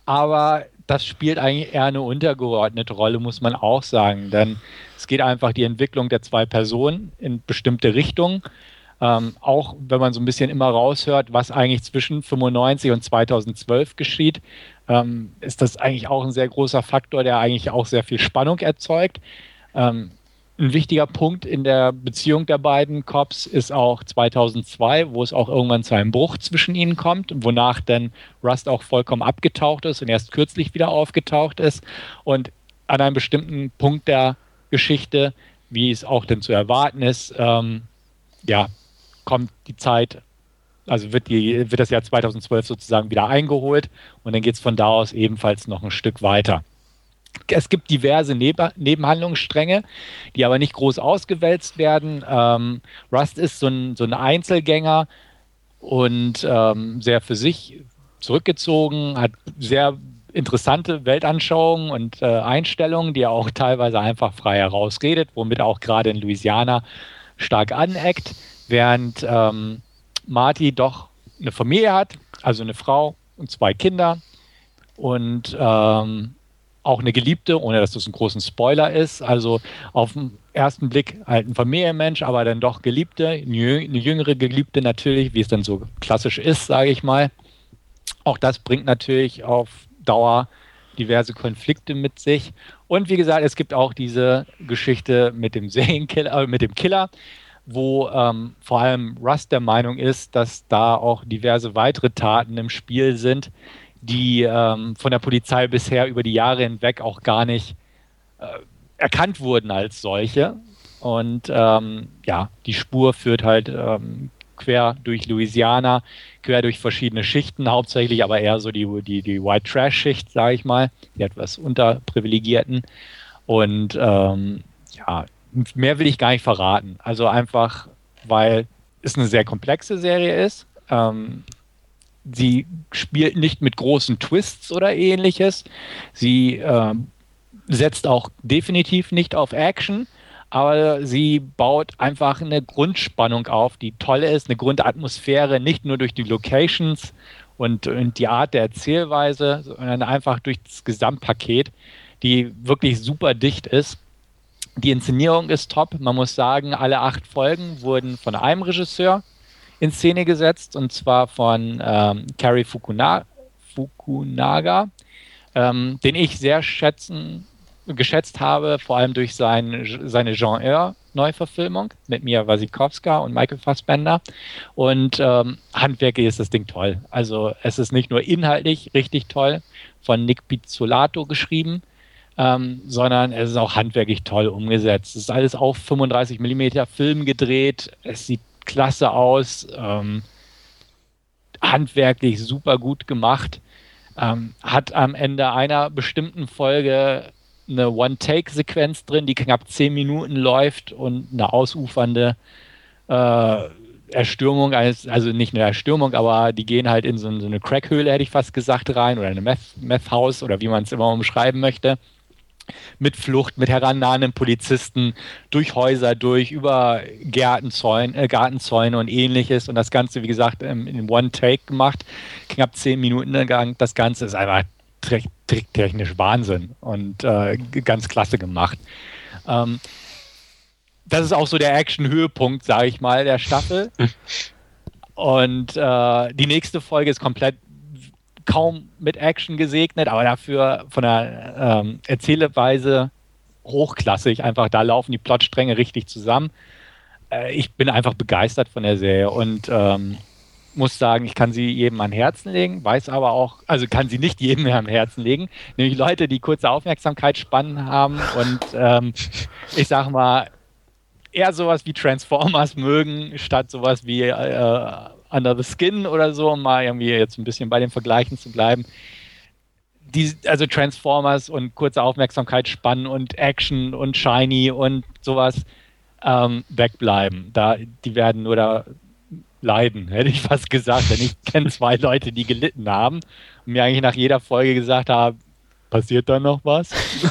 Aber das spielt eigentlich eher eine untergeordnete Rolle, muss man auch sagen. Denn es geht einfach die Entwicklung der zwei Personen in bestimmte Richtungen. Ähm, auch wenn man so ein bisschen immer raushört, was eigentlich zwischen 95 und 2012 geschieht, ähm, ist das eigentlich auch ein sehr großer Faktor, der eigentlich auch sehr viel Spannung erzeugt. Ähm, ein wichtiger Punkt in der Beziehung der beiden Cops ist auch 2002, wo es auch irgendwann zu einem Bruch zwischen ihnen kommt, wonach dann Rust auch vollkommen abgetaucht ist und erst kürzlich wieder aufgetaucht ist. Und an einem bestimmten Punkt der Geschichte, wie es auch denn zu erwarten ist, ähm, ja, kommt die Zeit, also wird, die, wird das Jahr 2012 sozusagen wieder eingeholt und dann geht es von da aus ebenfalls noch ein Stück weiter. Es gibt diverse Neb Nebenhandlungsstränge, die aber nicht groß ausgewälzt werden. Ähm, Rust ist so ein, so ein Einzelgänger und ähm, sehr für sich zurückgezogen, hat sehr interessante Weltanschauungen und äh, Einstellungen, die er auch teilweise einfach frei herausredet, womit er auch gerade in Louisiana stark aneckt, während ähm, Marty doch eine Familie hat, also eine Frau und zwei Kinder und ähm, auch eine Geliebte, ohne dass das ein großen Spoiler ist. Also auf den ersten Blick halt ein Familienmensch, aber dann doch Geliebte, eine jüngere Geliebte natürlich, wie es dann so klassisch ist, sage ich mal. Auch das bringt natürlich auf Dauer diverse Konflikte mit sich. Und wie gesagt, es gibt auch diese Geschichte mit dem Serienkiller, äh, mit dem Killer, wo ähm, vor allem Rust der Meinung ist, dass da auch diverse weitere Taten im Spiel sind, die ähm, von der Polizei bisher über die Jahre hinweg auch gar nicht äh, erkannt wurden als solche. Und ähm, ja, die Spur führt halt ähm, quer durch Louisiana, quer durch verschiedene Schichten, hauptsächlich aber eher so die, die, die White Trash-Schicht, sage ich mal, die etwas unterprivilegierten. Und ähm, ja, mehr will ich gar nicht verraten. Also einfach, weil es eine sehr komplexe Serie ist. Ähm, sie spielt nicht mit großen Twists oder ähnliches. Sie äh, setzt auch definitiv nicht auf Action, aber sie baut einfach eine Grundspannung auf, die toll ist, eine Grundatmosphäre, nicht nur durch die Locations und, und die Art der Erzählweise, sondern einfach durch das Gesamtpaket, die wirklich super dicht ist. Die Inszenierung ist top. Man muss sagen, alle acht Folgen wurden von einem Regisseur in Szene gesetzt und zwar von ähm, Cary Fukuna Fukunaga, ähm, den ich sehr schätzen, geschätzt habe, vor allem durch sein, seine Jean Eyre Neuverfilmung mit Mia Wasikowska und Michael Fassbender. Und ähm, handwerklich ist das Ding toll. Also es ist nicht nur inhaltlich richtig toll, von Nick Pizzolato geschrieben, ähm, sondern es ist auch handwerklich toll umgesetzt. Es ist alles auf 35 mm Film gedreht. Es sieht klasse aus, ähm, handwerklich super gut gemacht. Ähm, hat am Ende einer bestimmten Folge eine One-Take-Sequenz drin, die knapp zehn Minuten läuft und eine ausufernde äh, Erstürmung, also nicht eine Erstürmung, aber die gehen halt in so, so eine Crackhöhle, hätte ich fast gesagt, rein oder eine Meth-House oder wie man es immer umschreiben möchte. Mit Flucht, mit herannahenden Polizisten, durch Häuser, durch, über Gärtenzäune, äh, Gartenzäune und ähnliches. Und das Ganze, wie gesagt, in, in One-Take gemacht. Knapp zehn Minuten lang. Das Ganze ist einfach tricktechnisch Wahnsinn und äh, ganz klasse gemacht. Ähm, das ist auch so der Action-Höhepunkt, sage ich mal, der Staffel. Und äh, die nächste Folge ist komplett kaum mit Action gesegnet, aber dafür von der ähm, Erzähleweise hochklassig. Einfach da laufen die Plotstränge richtig zusammen. Äh, ich bin einfach begeistert von der Serie und ähm, muss sagen, ich kann sie jedem an Herzen legen, weiß aber auch, also kann sie nicht jedem am Herzen legen, nämlich Leute, die kurze Aufmerksamkeitsspannen haben und ähm, ich sag mal, eher sowas wie Transformers mögen, statt sowas wie äh, Under the Skin oder so, um mal irgendwie jetzt ein bisschen bei den Vergleichen zu bleiben. Die, also Transformers und kurze Aufmerksamkeitsspannen und Action und Shiny und sowas ähm, wegbleiben. Da, die werden nur da leiden, hätte ich fast gesagt. Denn ich kenne zwei Leute, die gelitten haben und mir eigentlich nach jeder Folge gesagt haben, passiert da noch was?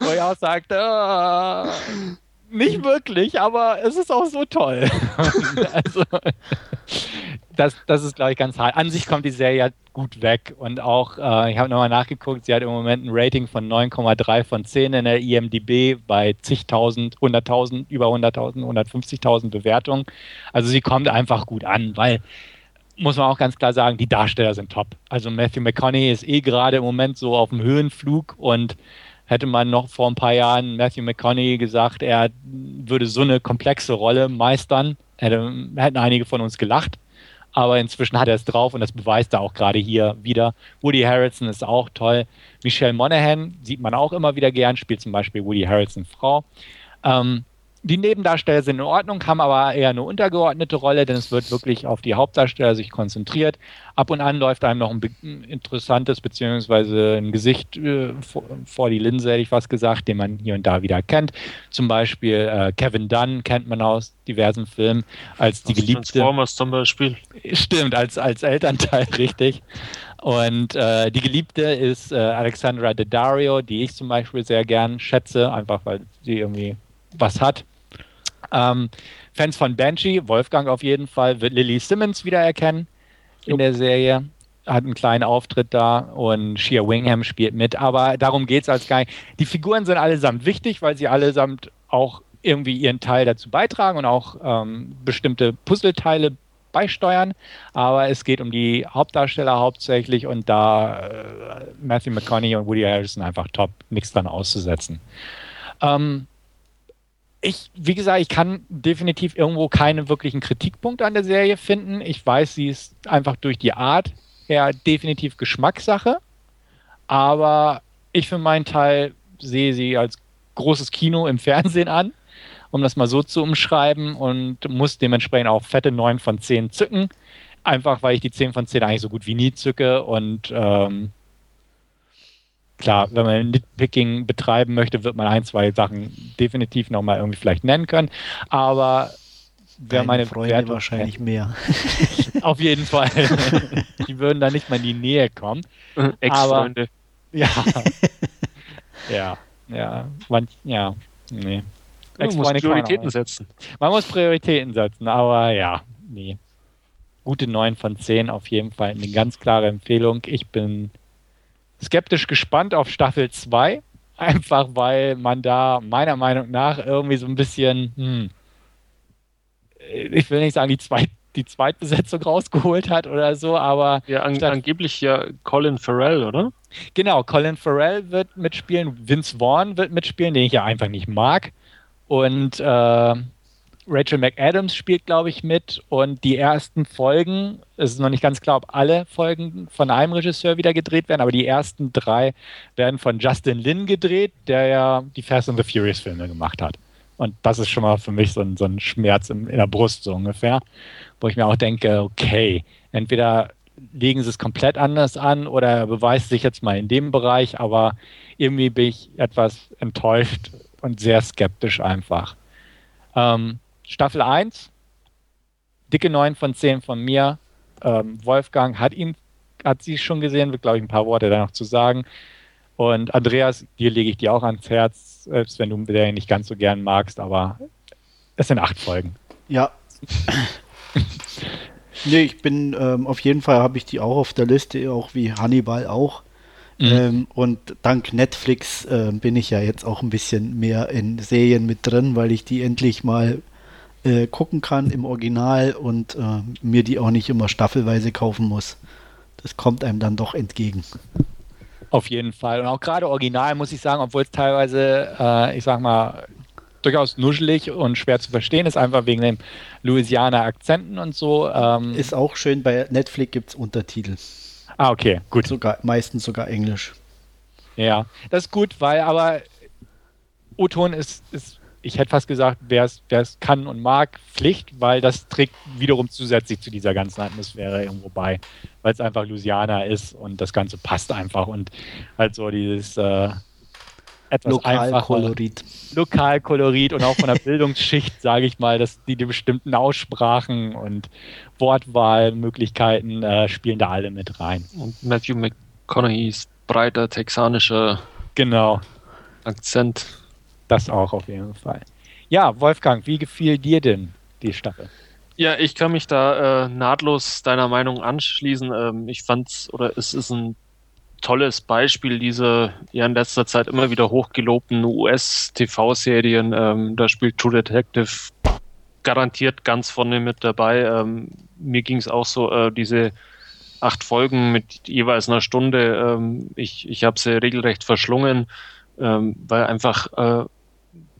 Wo ich auch sagte, oh, nicht wirklich, aber es ist auch so toll. also, das, das ist, glaube ich, ganz hart. An sich kommt die Serie gut weg und auch, äh, ich habe nochmal nachgeguckt, sie hat im Moment ein Rating von 9,3 von 10 in der IMDb bei zigtausend, 100.000, über 100.000, 150.000 Bewertungen. Also sie kommt einfach gut an, weil muss man auch ganz klar sagen, die Darsteller sind top. Also Matthew McConaughey ist eh gerade im Moment so auf dem Höhenflug und hätte man noch vor ein paar Jahren Matthew McConaughey gesagt, er würde so eine komplexe Rolle meistern, hätte, hätten einige von uns gelacht. Aber inzwischen hat er es drauf und das beweist er auch gerade hier wieder. Woody Harrelson ist auch toll. Michelle Monaghan sieht man auch immer wieder gern, spielt zum Beispiel Woody Harrelson Frau. Ähm, die Nebendarsteller sind in Ordnung, haben aber eher eine untergeordnete Rolle, denn es wird wirklich auf die Hauptdarsteller sich konzentriert. Ab und an läuft einem noch ein, interessantes beziehungsweise ein Gesicht äh, vor, vor, die Linse, hätte ich was gesagt, den man hier und da wieder kennt. Zum Beispiel äh, Kevin Dunn kennt man aus diversen Filmen als die Geliebte. Transformers zum Beispiel. Stimmt, als, als Elternteil, richtig. Und äh, die Geliebte ist äh, Alexandra Daddario, die ich zum Beispiel sehr gern schätze, einfach weil sie irgendwie was hat. Ähm, Fans von Banshee, Wolfgang auf jeden Fall, wird Lily Simmons wiedererkennen in der Serie. Hat einen kleinen Auftritt da und Shia Wingham spielt mit, aber darum geht es als gar nicht. Die Figuren sind allesamt wichtig, weil sie allesamt auch irgendwie ihren Teil dazu beitragen und auch ähm, bestimmte Puzzleteile beisteuern. Aber es geht um die Hauptdarsteller hauptsächlich und da äh, Matthew McConaughey und Woody Harrison einfach top, nichts dran auszusetzen. Ähm, ich, wie gesagt, ich kann definitiv irgendwo keinen wirklichen Kritikpunkt an der Serie finden. Ich weiß, sie ist einfach durch die Art her definitiv Geschmackssache. Aber ich für meinen Teil sehe sie als großes Kino im Fernsehen an, um das mal so zu umschreiben und muss dementsprechend auch fette 9 von 10 zücken. Einfach weil ich die 10 von 10 eigentlich so gut wie nie zücke und ähm, klar, wenn man Nitpicking betreiben möchte, wird man ein, zwei Sachen definitiv nochmal irgendwie vielleicht nennen können. Aber wer Deine meine Freunde Wertung wahrscheinlich kennt, mehr. Auf jeden Fall. die würden da nicht mal in die Nähe kommen. Ex-Freunde. Ja. ja. Ja. Man, ja. Nee. Man muss Prioritäten setzen. Man muss Prioritäten setzen, aber ja, nee. Gute 9 von 10 auf jeden Fall. Eine ganz klare Empfehlung. Ich bin skeptisch gespannt auf Staffel 2, einfach weil man da meiner Meinung nach irgendwie so ein bisschen, hm, ich will nicht sagen, die, Zweit, die Zweitbesetzung rausgeholt hat oder so, aber. Ja, an, angeblich ja Colin Farrell, oder? Genau, Colin Farrell wird mitspielen, Vince Vaughn wird mitspielen, den ich ja einfach nicht mag. Und äh, Rachel McAdams spielt, glaube ich, mit und die ersten Folgen, es ist noch nicht ganz klar, ob alle Folgen von einem Regisseur wieder gedreht werden, aber die ersten drei werden von Justin Lin gedreht, der ja die Fast and the Furious Filme gemacht hat. Und das ist schon mal für mich so ein, so ein Schmerz in, in der Brust, so ungefähr, wo ich mir auch denke, okay, entweder legen sie es komplett anders an oder beweist sich jetzt mal in dem Bereich, aber irgendwie bin ich etwas enttäuscht und sehr skeptisch einfach. Ähm, Staffel 1, dicke 9 von 10 von mir. Ähm, Wolfgang hat ihn, hat sie schon gesehen, wird glaube ich ein paar Worte da noch zu sagen. Und Andreas, dir lege ich dir auch ans Herz, selbst wenn du den nicht ganz so gern magst, aber es sind acht Folgen. Ja. nee, ich bin ähm, auf jeden Fall habe ich die auch auf der Liste, auch wie Hannibal auch. Mhm. Ähm, und dank Netflix äh, bin ich ja jetzt auch ein bisschen mehr in Serien mit drin, weil ich die endlich mal äh, gucken kann im Original und äh, mir die auch nicht immer staffelweise kaufen muss. Das kommt einem dann doch entgegen. Auf jeden Fall. Und auch gerade original muss ich sagen, obwohl es teilweise, äh, ich sag mal, durchaus nuschelig und schwer zu verstehen ist, einfach wegen den Louisiana-Akzenten und so. Ähm ist auch schön, bei Netflix gibt es Untertitel. Ah, okay, gut. Sogar, meistens sogar Englisch. Ja, das ist gut, weil aber O-Ton ist, ist, ich hätte fast gesagt, wer es kann und mag, Pflicht, weil das trägt wiederum zusätzlich zu dieser ganzen Atmosphäre irgendwo bei, weil es einfach Louisiana ist und das Ganze passt einfach und halt so dieses äh, etwas Lokalkolorit. Lokalkolorit und auch von der Bildungsschicht, sage ich mal, dass die, die bestimmten Aussprachen und Wortwahlmöglichkeiten äh, spielen da alle mit rein. Und Matthew McConaughey's breiter texanischer genau. Akzent. Das auch auf jeden Fall. Ja, Wolfgang, wie gefiel dir denn die Staffel? Ja, ich kann mich da äh, nahtlos deiner Meinung anschließen. Ähm, ich fand's, oder es ist ein tolles Beispiel dieser ja in letzter Zeit immer wieder hochgelobten US-TV-Serien. Ähm, da spielt True Detective garantiert ganz vorne mit dabei. Ähm, mir ging es auch so, äh, diese acht Folgen mit jeweils einer Stunde. Ähm, ich ich habe sie regelrecht verschlungen, ähm, weil einfach äh,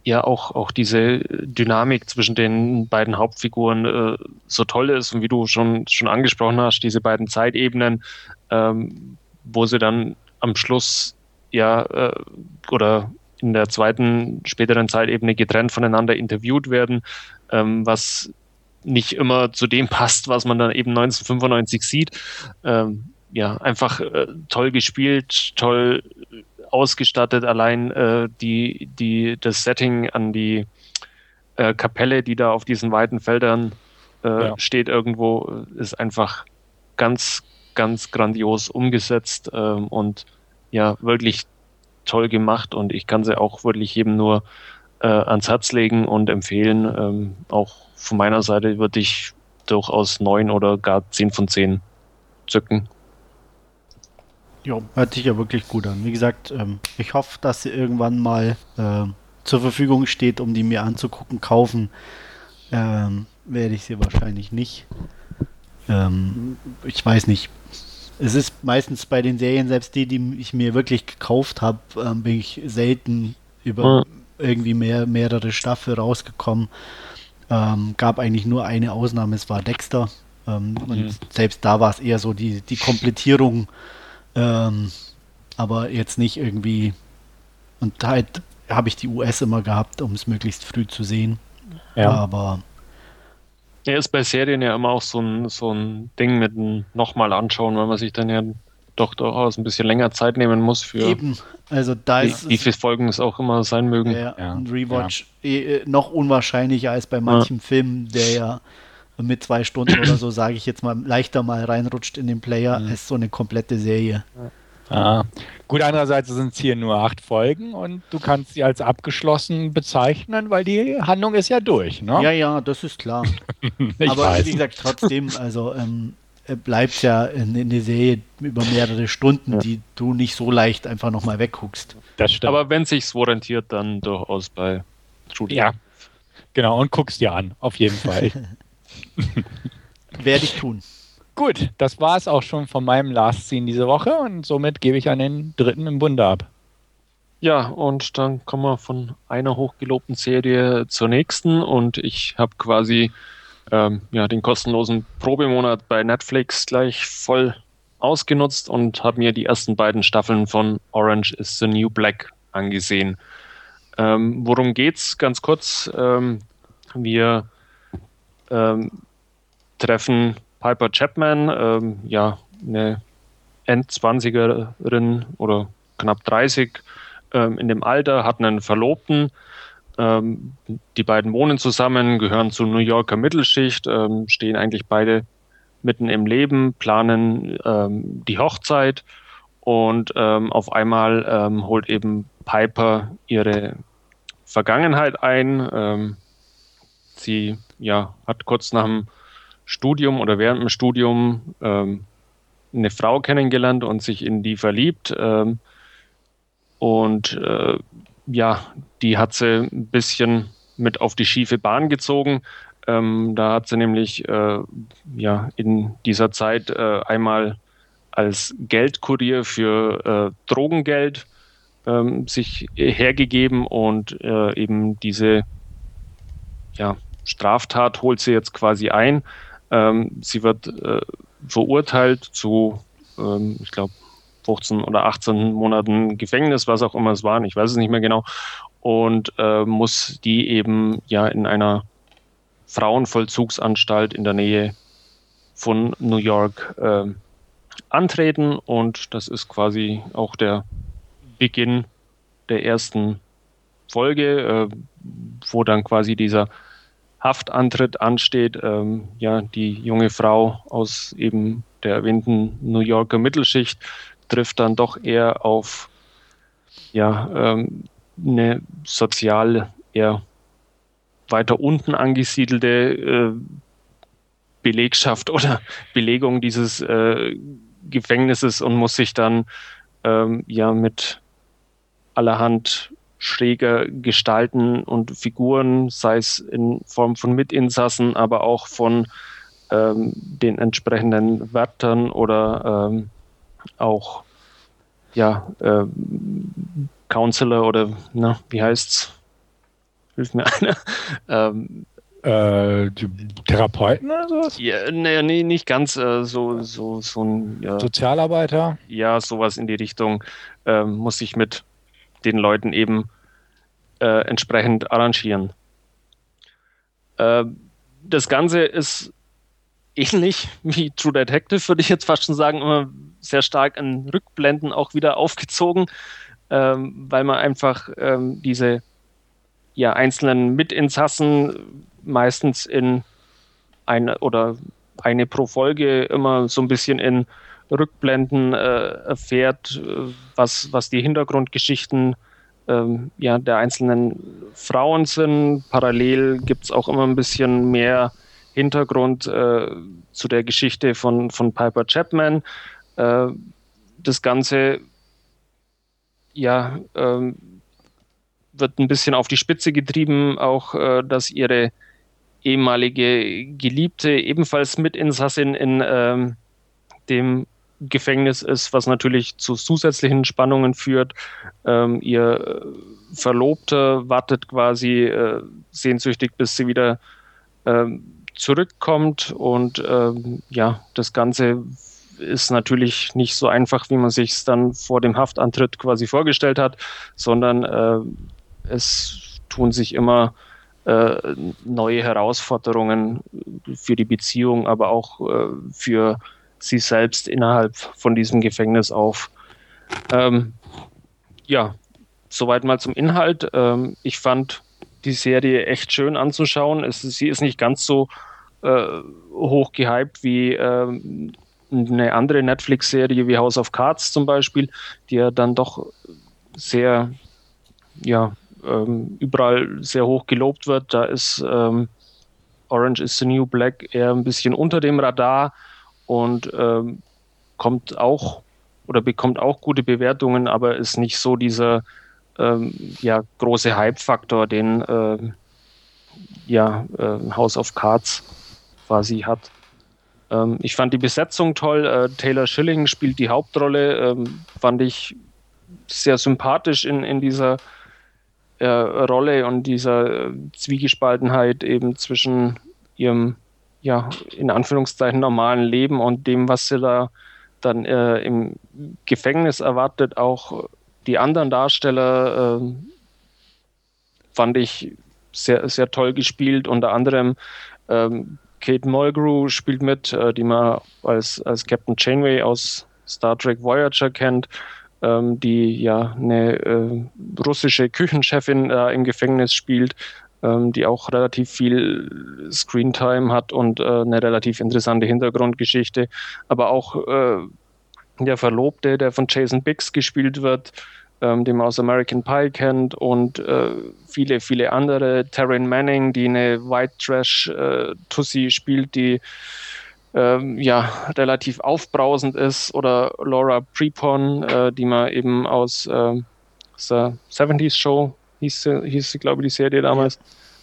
ja auch, auch diese Dynamik zwischen den beiden Hauptfiguren äh, so toll ist und wie du schon, schon angesprochen hast, diese beiden Zeitebenen, ähm, wo sie dann am Schluss ja äh, oder in der zweiten, späteren Zeitebene getrennt voneinander interviewt werden, ähm, was nicht immer zu dem passt, was man dann eben 1995 sieht. Ähm, ja, einfach äh, toll gespielt, toll ausgestattet. Allein äh, die, die, das Setting an die äh, Kapelle, die da auf diesen weiten Feldern äh, ja. steht irgendwo, ist einfach ganz, ganz grandios umgesetzt ähm, und ja, wirklich toll gemacht und ich kann sie auch wirklich jedem nur äh, ans Herz legen und empfehlen. Ähm, auch von meiner Seite würde ich durchaus neun oder gar zehn von zehn zücken. Ja, hört sich ja wirklich gut an. Wie gesagt, ähm, ich hoffe, dass sie irgendwann mal äh, zur Verfügung steht, um die mir anzugucken. Kaufen ähm, werde ich sie wahrscheinlich nicht. Ähm, ich weiß nicht, es ist meistens bei den Serien, selbst die, die ich mir wirklich gekauft habe, ähm, bin ich selten über irgendwie mehr, mehrere Staffeln rausgekommen. Ähm, gab eigentlich nur eine Ausnahme, es war Dexter. Ähm, mhm. Und selbst da war es eher so die, die Komplettierung, ähm, aber jetzt nicht irgendwie. Und halt habe ich die US immer gehabt, um es möglichst früh zu sehen. Ja. Aber er ist bei Serien ja immer auch so ein, so ein Ding mit einem nochmal anschauen, weil man sich dann ja doch durchaus ein bisschen länger Zeit nehmen muss für. Eben, also da ist. Wie, viele Folgen es auch immer sein mögen. Ja, ja. ein Rewatch ja. Eh, noch unwahrscheinlicher als bei manchen ja. Filmen, der ja mit zwei Stunden oder so, sage ich jetzt mal, leichter mal reinrutscht in den Player mhm. als so eine komplette Serie. Ja. Ah. Gut, andererseits sind es hier nur acht Folgen und du kannst sie als abgeschlossen bezeichnen, weil die Handlung ist ja durch. Ne? Ja, ja, das ist klar. Aber weiß. wie gesagt, trotzdem, also ähm, bleibt ja in, in der Serie über mehrere Stunden, ja. die du nicht so leicht einfach nochmal wegguckst. Das stimmt. Aber wenn sich's orientiert, dann durchaus bei True Ja, genau, und guckst dir an, auf jeden Fall. Werde ich tun. Gut, das war es auch schon von meinem Last Scene diese Woche und somit gebe ich an den dritten im Bunde ab. Ja, und dann kommen wir von einer hochgelobten Serie zur nächsten und ich habe quasi ähm, ja, den kostenlosen Probemonat bei Netflix gleich voll ausgenutzt und habe mir die ersten beiden Staffeln von Orange is the New Black angesehen. Ähm, worum geht's? Ganz kurz. Ähm, wir ähm, treffen Piper Chapman, ähm, ja, eine Endzwanzigerin oder knapp 30 ähm, in dem Alter, hat einen Verlobten. Ähm, die beiden wohnen zusammen, gehören zur New Yorker Mittelschicht, ähm, stehen eigentlich beide mitten im Leben, planen ähm, die Hochzeit und auf einmal holt eben Piper ihre Vergangenheit ein. sie ja, hat kurz nach dem Studium oder während dem Studium eine Frau kennengelernt und sich in die verliebt. Ähm, und äh, ja, die hat sie ein bisschen mit auf die schiefe Bahn gezogen. Ähm, da hat sie nämlich äh, ja in dieser Zeit äh, einmal als Geldkurier für äh, Drogengeld ähm, sich hergegeben und äh, eben diese ja, Straftat holt sie jetzt quasi ein. Ähm, sie wird äh, verurteilt zu, ähm, ich glaube, 15 oder 18 Monaten Gefängnis, was auch immer es waren, ich weiß es nicht mehr genau, und äh, muss die eben ja in einer Frauenvollzugsanstalt in der Nähe von New York äh, antreten und das ist quasi auch der Beginn der ersten Folge, äh, wo dann quasi dieser Haftantritt ansteht. Ähm, ja, die junge Frau aus eben der erwähnten New Yorker Mittelschicht trifft dann doch eher auf ja, ähm, eine sozial eher weiter unten angesiedelte äh, Belegschaft oder Belegung dieses äh, Gefängnisses und muss sich dann ähm, ja mit allerhand schräger Gestalten und Figuren, sei es in Form von Mitinsassen, aber auch von ähm, den entsprechenden Wärtern oder ähm, auch ja, äh, Counselor oder na, wie heißt's? Hilf mir einer. ähm, äh, Therapeuten oder sowas? Ja, nee, nee, nicht ganz äh, so, so, so ein ja, Sozialarbeiter? Ja, sowas in die Richtung äh, muss ich mit den Leuten eben äh, entsprechend arrangieren. Äh, das Ganze ist ähnlich wie True Detective, würde ich jetzt fast schon sagen, immer sehr stark in Rückblenden auch wieder aufgezogen, ähm, weil man einfach ähm, diese ja, einzelnen Mitinsassen meistens in eine oder eine pro Folge immer so ein bisschen in Rückblenden äh, erfährt, äh, was, was die Hintergrundgeschichten ähm, ja, der einzelnen Frauen sind. Parallel gibt es auch immer ein bisschen mehr Hintergrund äh, zu der Geschichte von, von Piper Chapman. Äh, das Ganze ja, ähm, wird ein bisschen auf die Spitze getrieben, auch äh, dass ihre ehemalige Geliebte ebenfalls Mitinsassin in ähm, dem Gefängnis ist, was natürlich zu zusätzlichen Spannungen führt. Ähm, ihr Verlobter wartet quasi äh, sehnsüchtig, bis sie wieder ähm, zurückkommt und ähm, ja, das Ganze ist natürlich nicht so einfach, wie man sich es dann vor dem Haftantritt quasi vorgestellt hat, sondern äh, es tun sich immer äh, neue Herausforderungen für die Beziehung, aber auch äh, für sie selbst innerhalb von diesem Gefängnis auf. Ähm, ja, soweit mal zum Inhalt. Ähm, ich fand die Serie echt schön anzuschauen. Es, sie ist nicht ganz so äh, hoch gehypt wie äh, eine andere Netflix-Serie wie House of Cards zum Beispiel, die ja dann doch sehr, ja, ähm, überall sehr hoch gelobt wird. Da ist ähm, Orange is the New Black eher ein bisschen unter dem Radar und ähm, kommt auch oder bekommt auch gute Bewertungen, aber ist nicht so dieser ähm, ja, große Hype-Faktor, den äh, ja, äh, House of Cards quasi hat. Ähm, ich fand die Besetzung toll. Äh, Taylor Schilling spielt die Hauptrolle, ähm, fand ich sehr sympathisch in, in dieser äh, Rolle und dieser äh, Zwiegespaltenheit eben zwischen ihrem ja, in Anführungszeichen normalen Leben und dem, was sie da dann äh, im Gefängnis erwartet, auch die anderen Darsteller äh, fand ich sehr, sehr toll gespielt. Unter anderem ähm, Kate Mulgrew spielt mit, äh, die man als, als Captain Janeway aus Star Trek Voyager kennt, ähm, die ja eine äh, russische Küchenchefin äh, im Gefängnis spielt, ähm, die auch relativ viel Screentime hat und äh, eine relativ interessante Hintergrundgeschichte, aber auch äh, der Verlobte, der von Jason Biggs gespielt wird, ähm, den man aus American Pie kennt und äh, viele, viele andere. Taryn Manning, die eine White Trash äh, spielt, die ähm, ja relativ aufbrausend ist oder Laura Prepon, äh, die man eben aus, aus der 70s Show hieß, hieß glaube ich, die Serie damals,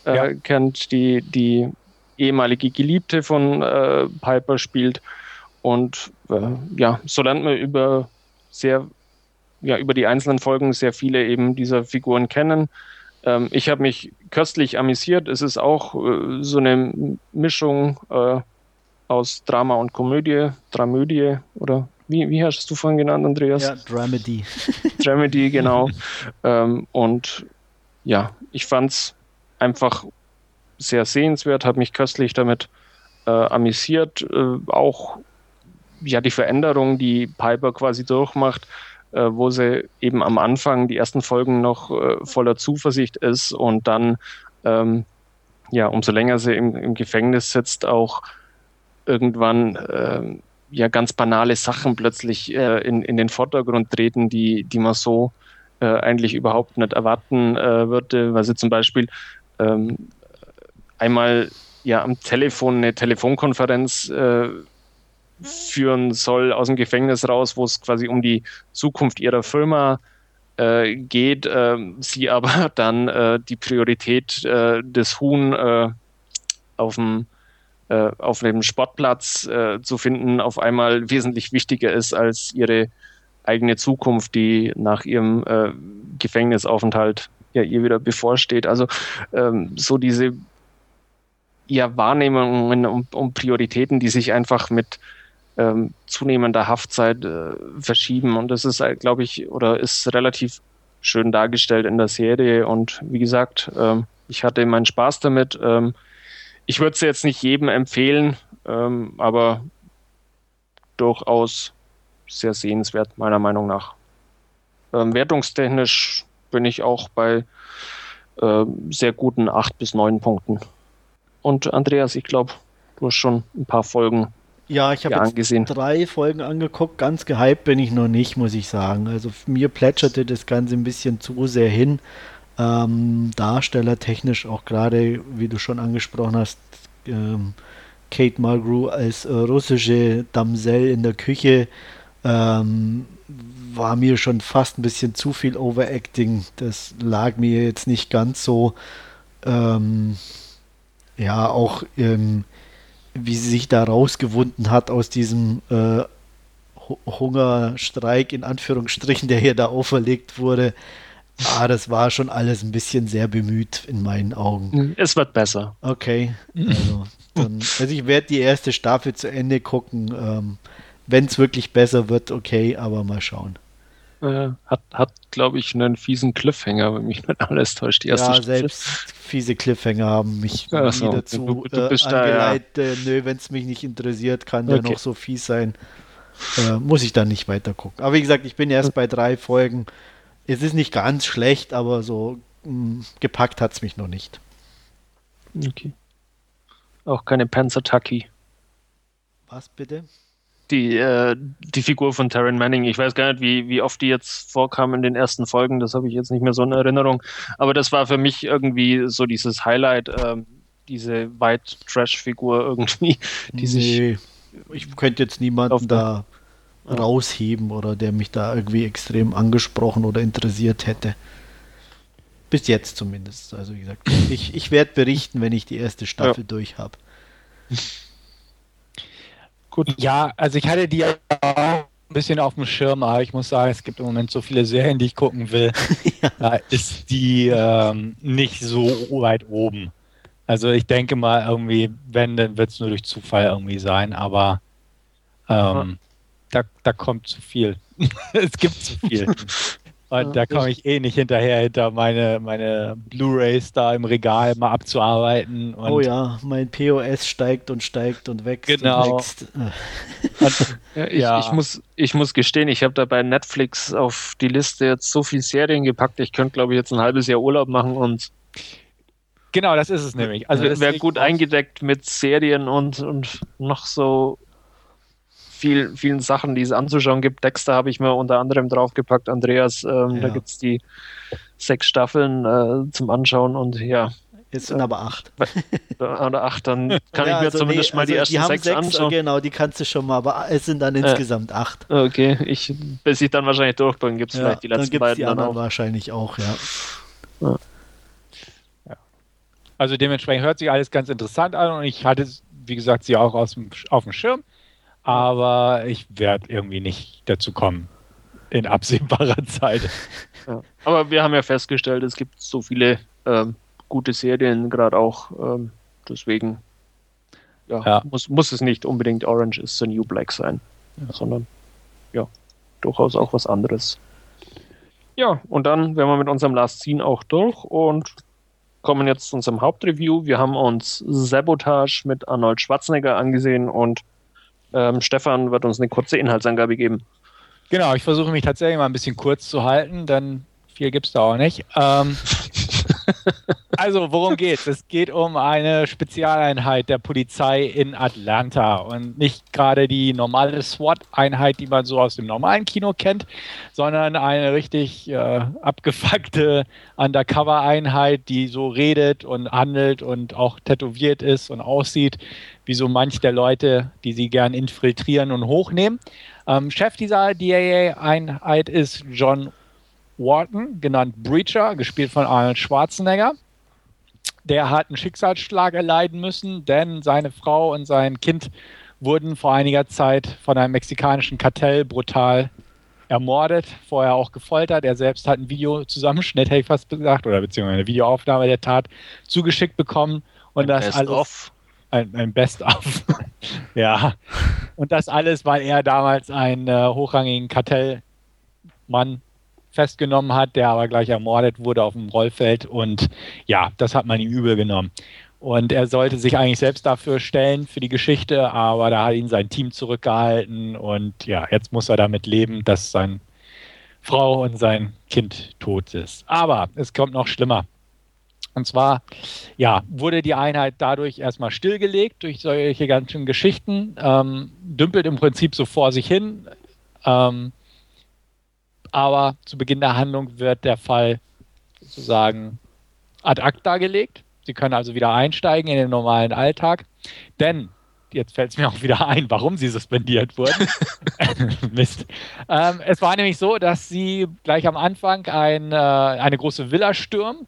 äh, ja. kennt, die die ehemalige Geliebte von äh, Piper spielt. Und äh, ja, so lernt man über sehr, ja, über die einzelnen Folgen sehr viele eben dieser Figuren kennen. Ähm, ich habe mich köstlich amüsiert. Es ist auch äh, so eine Mischung aus Drama und Komödie, Dramödie oder wie, wie hast du vorhin genannt, Andreas? Ja, Dramedy. Dramedy, genau. ähm, und ja, ich fand es einfach sehr sehenswert, habe mich köstlich damit äh, amüsiert. Äh, auch ja, die Veränderung, die Piper quasi durchmacht, äh, wo sie eben am Anfang die ersten Folgen noch äh, voller Zuversicht ist und dann, ähm, ja, umso länger sie im, im Gefängnis sitzt, auch irgendwann äh, ja ganz banale Sachen plötzlich äh, in, in den Vordergrund treten, die, die man so äh, eigentlich überhaupt nicht erwarten äh, würde, weil sie zum Beispiel ähm, einmal ja am Telefon eine Telefonkonferenz äh, führen soll aus dem Gefängnis raus, wo es quasi um die Zukunft ihrer Firma äh, geht, sie aber dann die Priorität des Huhn auf dem äh, auf dem Sportplatz äh, zu finden, auf einmal wesentlich wichtiger ist als ihre eigene Zukunft, die nach ihrem äh, Gefängnisaufenthalt ja ihr wieder bevorsteht. Also ähm, so diese ja, Wahrnehmungen und, und, Prioritäten, die sich einfach mit ähm, zunehmender Haftzeit äh, verschieben. Und das ist, äh, glaube ich, oder ist relativ schön dargestellt in der Serie. Und wie gesagt, ähm, ich hatte meinen Spaß damit. Ähm, ich würde es jetzt nicht jedem empfehlen, ähm, aber durchaus sehr sehenswert, meiner Meinung nach. Ähm, wertungstechnisch bin ich auch bei äh, sehr guten 8 bis 9 Punkten. Und Andreas, ich glaube, du hast schon ein paar Folgen ja, ich habe angesehen. drei Folgen angeguckt. Ganz gehypt bin ich noch nicht, muss ich sagen. Also mir plätscherte das Ganze ein bisschen zu sehr hin ähm, darstellertechnisch auch gerade, wie du schon angesprochen hast, ähm, Kate Mulgrew als äh, russische Damsel in der Küche ähm, war mir schon fast ein bisschen zu viel Overacting. Das lag mir jetzt nicht ganz so. Ähm, ja, auch ähm, wie sie sich da rausgewunden hat aus diesem äh, Hungerstreik in Anführungsstrichen, der hier da auferlegt wurde. Ah, das war schon alles ein bisschen sehr bemüht in meinen Augen. Hm, es wird besser. Okay. Also, dann, also ich werde die erste Staffel zu Ende gucken. Ähm, Wenn es wirklich besser wird, okay, aber mal schauen. Äh, hat, hat glaube ich, einen fiesen Cliffhanger, wenn mich nicht alles täuscht. Die erste ja, Staffel. selbst fiese Cliffhanger haben mich ja, nie so. dazu du, du äh, angeleitet. Da, ja. Nö, wenn es mich nicht interessiert, kann okay. der noch so fies sein. Äh, muss ich dann nicht weiter gucken. Aber wie gesagt, ich bin erst bei drei Folgen es ist nicht ganz schlecht, aber so mh, hm, gepackt hat es mich noch nicht. Okay. Auch keine Panzer Tucky. Was bitte? Die, äh, die Figur von Taryn Manning. Ich weiß gar nicht, wie, wie oft die jetzt vorkam in den ersten Folgen. Das habe ich jetzt nicht mehr so in Erinnerung. Aber das war für mich irgendwie so dieses Highlight, ähm, diese White Trash-Figur irgendwie, die nee. Ich könnte jetzt niemanden da rausheben oder der mich da irgendwie extrem angesprochen oder interessiert hätte. Bis jetzt zumindest. Also wie gesagt, ich, ich werde berichten, wenn ich die erste Staffel ja. durch habe. Gut. Ja, also ich hatte die auch ein bisschen auf dem Schirm, aber ich muss sagen, es gibt im Moment so viele Serien, die ich gucken will. ja. Da ist die ähm, nicht so weit oben. Also ich denke mal irgendwie, wenn, dann wird es nur durch Zufall irgendwie sein, aber ähm, da, da kommt zu viel. es gibt zu viel. Und ja, da komme ich eh nicht hinterher, hinter meine, meine Blu-Rays da im Regal mal abzuarbeiten. oh ja, mein POS steigt und steigt und wächst genau. und wächst. ja, ich, ja. ich, muss, ich muss gestehen, ich habe da bei Netflix auf die Liste jetzt so viele Serien gepackt. Ich könnte, glaube ich, jetzt ein halbes Jahr Urlaub machen und Genau, das ist es nämlich. Also wäre gut eingedeckt mit Serien und, und noch so viel, vielen Sachen, die es anzuschauen gibt. Dexter habe ich mir unter anderem draufgepackt, Andreas. Ähm, ja. Da gibt es die sechs Staffeln äh, zum Anschauen und ja. Jetzt sind aber acht. Oder acht, dann kann ja, ich mir also zumindest nee, mal die also ersten die sechs, sechs, anschauen. Genau, die kannst du schon mal, aber es sind dann insgesamt äh, acht. Okay, ich, bis ich dann wahrscheinlich durchbringe, gibt es ja, vielleicht die letzten dann beiden. Die anderen auch. wahrscheinlich auch, ja. ja. Also dementsprechend hört sich alles ganz interessant an und ich hatte, wie gesagt, sie auch aus dem, auf dem Schirm aber ich werde irgendwie nicht dazu kommen in absehbarer Zeit. Ja. Aber wir haben ja festgestellt, es gibt so viele ähm, gute Serien, gerade auch ähm, deswegen ja, ja. Muss, muss es nicht unbedingt Orange is the New Black sein, sondern ja, durchaus auch was anderes. Ja, und dann wären wir mit unserem Last Scene auch durch und kommen jetzt zu unserem Hauptreview. Wir haben uns Sabotage mit Arnold Schwarzenegger angesehen und ähm, Stefan wird uns eine kurze Inhaltsangabe geben. Genau, ich versuche mich tatsächlich mal ein bisschen kurz zu halten, denn viel gibt es da auch nicht. Ähm, also, worum geht es? Es geht um eine Spezialeinheit der Polizei in Atlanta und nicht gerade die normale SWAT-Einheit, die man so aus dem normalen Kino kennt, sondern eine richtig äh, abgefuckte Undercover-Einheit, die so redet und handelt und auch tätowiert ist und aussieht wie so manch der Leute, die sie gern infiltrieren und hochnehmen. Ähm, Chef dieser DAA-Einheit ist John Wharton, genannt Breacher, gespielt von Arnold Schwarzenegger. Der hat einen Schicksalsschlag erleiden müssen, denn seine Frau und sein Kind wurden vor einiger Zeit von einem mexikanischen Kartell brutal ermordet, vorher auch gefoltert. Er selbst hat ein Videozusammenschnitt, hätte ich fast gesagt, oder beziehungsweise eine Videoaufnahme der Tat zugeschickt bekommen. Und ein das alles. Ein, ein Best-of. ja. Und das alles, weil er damals einen äh, hochrangigen Kartellmann festgenommen hat, der aber gleich ermordet wurde auf dem Rollfeld. Und ja, das hat man ihm übel genommen. Und er sollte sich eigentlich selbst dafür stellen, für die Geschichte, aber da hat ihn sein Team zurückgehalten. Und ja, jetzt muss er damit leben, dass seine Frau und sein Kind tot ist. Aber es kommt noch schlimmer. Und zwar, ja, wurde die Einheit dadurch erstmal stillgelegt durch solche ganzen Geschichten, ähm, dümpelt im Prinzip so vor sich hin. Ähm, aber zu Beginn der Handlung wird der Fall sozusagen ad acta gelegt. Sie können also wieder einsteigen in den normalen Alltag. Denn, jetzt fällt es mir auch wieder ein, warum sie suspendiert wurden. Mist. Ähm, es war nämlich so, dass sie gleich am Anfang ein, äh, eine große Villa stürmen,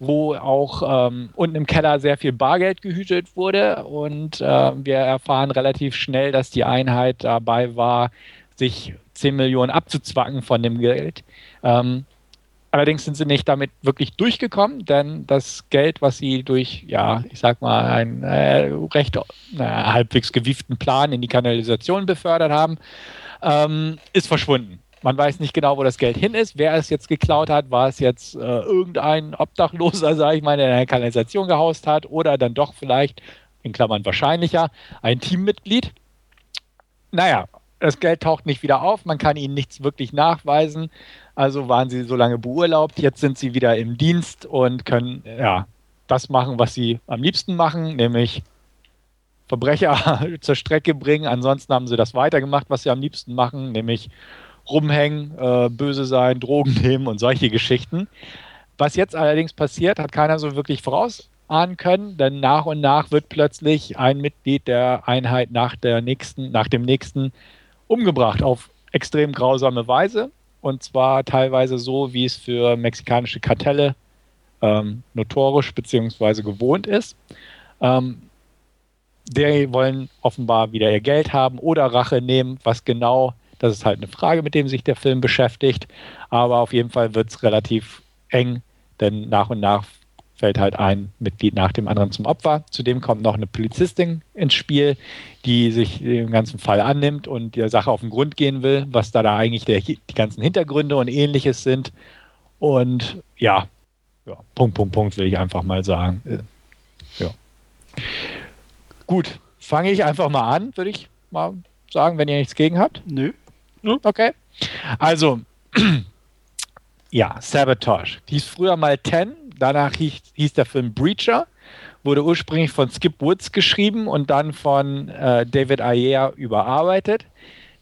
wo auch ähm, unten im Keller sehr viel Bargeld gehütet wurde. Und äh, wir erfahren relativ schnell, dass die Einheit dabei war, sich 10 Millionen abzuzwacken von dem Geld. Ähm, allerdings sind sie nicht damit wirklich durchgekommen, denn das Geld, was sie durch, ja, ich sag mal, einen äh, recht äh, halbwegs gewieften Plan in die Kanalisation befördert haben, ähm, ist verschwunden. Man weiß nicht genau, wo das Geld hin ist. Wer es jetzt geklaut hat, war es jetzt äh, irgendein Obdachloser, sage ich mal, der in der Kanalisation gehaust hat oder dann doch vielleicht, in Klammern wahrscheinlicher, ein Teammitglied. Naja, das Geld taucht nicht wieder auf, man kann ihnen nichts wirklich nachweisen. Also waren sie so lange beurlaubt, jetzt sind sie wieder im Dienst und können ja das machen, was sie am liebsten machen, nämlich Verbrecher zur Strecke bringen. Ansonsten haben sie das weitergemacht, was sie am liebsten machen, nämlich rumhängen, äh, böse sein, Drogen nehmen und solche Geschichten. Was jetzt allerdings passiert, hat keiner so wirklich vorausahnen können, denn nach und nach wird plötzlich ein Mitglied der Einheit nach der nächsten, nach dem nächsten umgebracht auf extrem grausame Weise. Und zwar teilweise so, wie es für mexikanische Kartelle ähm, notorisch bzw. gewohnt ist. Ähm, die wollen offenbar wieder ihr Geld haben oder Rache nehmen. Was genau, das ist halt eine Frage, mit dem sich der Film beschäftigt. Aber auf jeden Fall wird es relativ eng, denn nach und nach fällt halt ein Mitglied nach dem anderen zum Opfer. Zudem kommt noch eine Polizistin ins Spiel, die sich dem ganzen Fall annimmt und der Sache auf den Grund gehen will, was da, da eigentlich der, die ganzen Hintergründe und ähnliches sind. Und ja, ja, Punkt, Punkt, Punkt will ich einfach mal sagen. Ja. Gut, fange ich einfach mal an, würde ich mal sagen, wenn ihr nichts gegen habt. Nö. Okay. Also, ja, Sabotage. Hieß früher mal Ten, danach hieß, hieß der Film Breacher, wurde ursprünglich von Skip Woods geschrieben und dann von äh, David Ayer überarbeitet.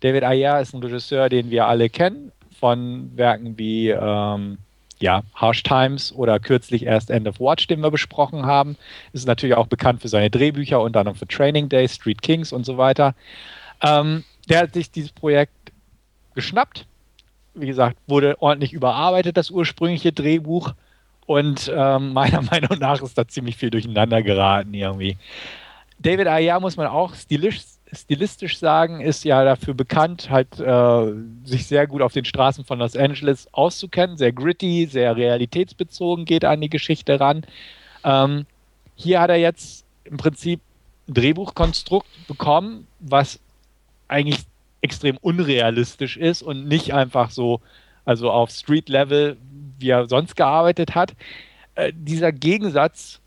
David Ayer ist ein Regisseur, den wir alle kennen, von Werken wie ähm, ja, Harsh Times oder kürzlich erst End of Watch, den wir besprochen haben. Ist natürlich auch bekannt für seine Drehbücher, unter anderem für Training Day, Street Kings und so weiter. Ähm, der hat sich dieses Projekt geschnappt. Wie gesagt, wurde ordentlich überarbeitet, das ursprüngliche Drehbuch. Und ähm, meiner Meinung nach ist da ziemlich viel durcheinander geraten irgendwie. David Ayer muss man auch stilistisch, stilistisch sagen, ist ja dafür bekannt, halt äh, sich sehr gut auf den Straßen von Los Angeles auszukennen. Sehr gritty, sehr realitätsbezogen geht an die Geschichte ran. Ähm, hier hat er jetzt im Prinzip ein Drehbuchkonstrukt bekommen, was eigentlich extrem unrealistisch ist und nicht einfach so, also auf Street-Level, wie er sonst gearbeitet hat. Äh, dieser Gegensatz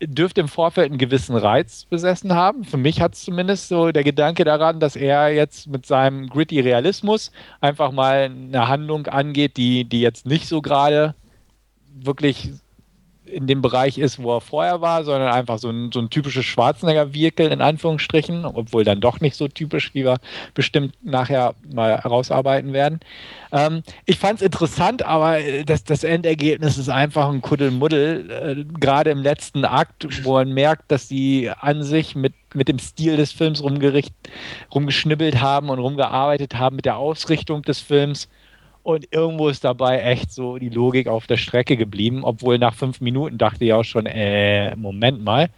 dürfte im Vorfeld einen gewissen Reiz besessen haben. Für mich hat es zumindest so der Gedanke daran, dass er jetzt mit seinem gritty Realismus einfach mal eine Handlung angeht, die, die jetzt nicht so gerade wirklich in dem Bereich ist, wo er vorher war, sondern einfach so ein, so ein typisches Schwarzenegger-Vehikel in Anführungsstrichen, obwohl dann doch nicht so typisch, wie wir bestimmt nachher mal herausarbeiten werden. Ähm, ich fand es interessant, aber das, das Endergebnis ist einfach ein Kuddelmuddel, äh, gerade im letzten Akt, wo man merkt, dass die an sich mit, mit dem Stil des Films rumgericht, rumgeschnibbelt haben und rumgearbeitet haben, mit der Ausrichtung des Films und irgendwo ist dabei echt so die Logik auf der Strecke geblieben, obwohl nach fünf Minuten dachte ich auch schon, äh, Moment mal.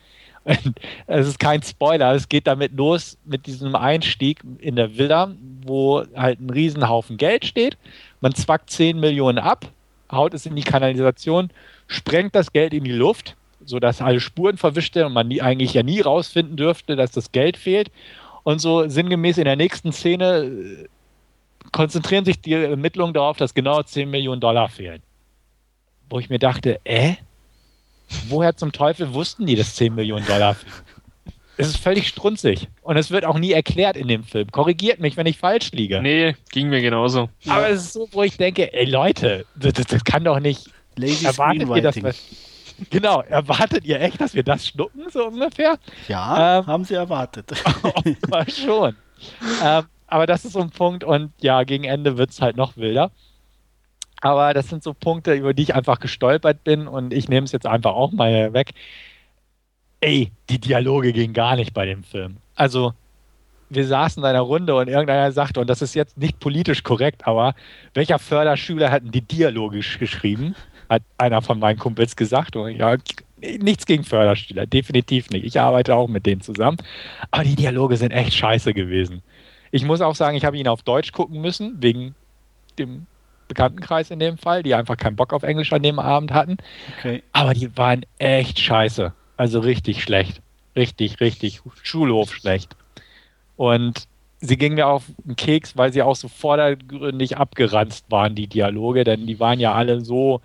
Es ist kein Spoiler, es geht damit los mit diesem Einstieg in der Villa, wo halt ein Riesenhaufen Geld steht. Man zwackt 10 Millionen ab, haut es in die Kanalisation, sprengt das Geld in die Luft, sodass alle Spuren verwischt werden und man nie, eigentlich ja nie rausfinden dürfte, dass das Geld fehlt. Und so sinngemäß in der nächsten Szene konzentrieren sich die Ermittlungen darauf, dass genau 10 Millionen Dollar fehlen. Wo ich mir dachte, äh? Woher zum Teufel wussten die, dass 10 Millionen Dollar fehlen? Es ist völlig strunzig. Und es wird auch nie erklärt in dem Film. Korrigiert mich, wenn ich falsch liege. Nee, ging mir genauso. Aber es ist so, wo ich denke, ey Leute, das, das kann doch nicht. Lazy erwartet ihr, dass wir, Genau, erwartet ihr echt, dass wir das schnuppen, so ungefähr? Ja, ähm, haben sie erwartet. Offenbar schon. Ähm, aber das ist so ein Punkt und ja, gegen Ende wird es halt noch wilder. Aber das sind so Punkte, über die ich einfach gestolpert bin und ich nehme es jetzt einfach auch mal weg. Ey, die Dialoge gingen gar nicht bei dem Film. Also, wir saßen in einer Runde und irgendeiner sagte, und das ist jetzt nicht politisch korrekt, aber welcher Förderschüler hat die Dialoge geschrieben? Hat einer von meinen Kumpels gesagt. Und ja, nichts gegen Förderschüler, definitiv nicht. Ich arbeite auch mit denen zusammen. Aber die Dialoge sind echt scheiße gewesen. Ich muss auch sagen, ich habe ihn auf Deutsch gucken müssen, wegen dem Bekanntenkreis in dem Fall, die einfach keinen Bock auf Englisch an dem Abend hatten. Okay. Aber die waren echt scheiße. Also richtig schlecht. Richtig, richtig Schulhof schlecht. Und sie gingen mir auf den Keks, weil sie auch so vordergründig abgeranzt waren, die Dialoge, denn die waren ja alle so,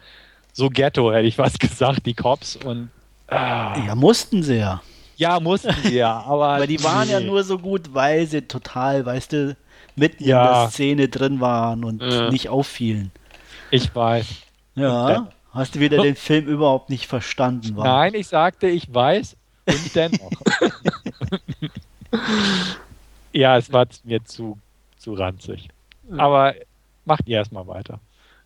so ghetto, hätte ich was gesagt, die Cops. Und ah. ja, mussten sie ja. Ja, mussten sie ja, aber. aber die waren nee. ja nur so gut, weil sie total, weißt du, mitten ja. in der Szene drin waren und ja. nicht auffielen. Ich weiß. Ja, hast du wieder den Film überhaupt nicht verstanden? War. Nein, ich sagte, ich weiß und dennoch. ja, es war mir zu, zu ranzig. Aber macht ihr erstmal weiter.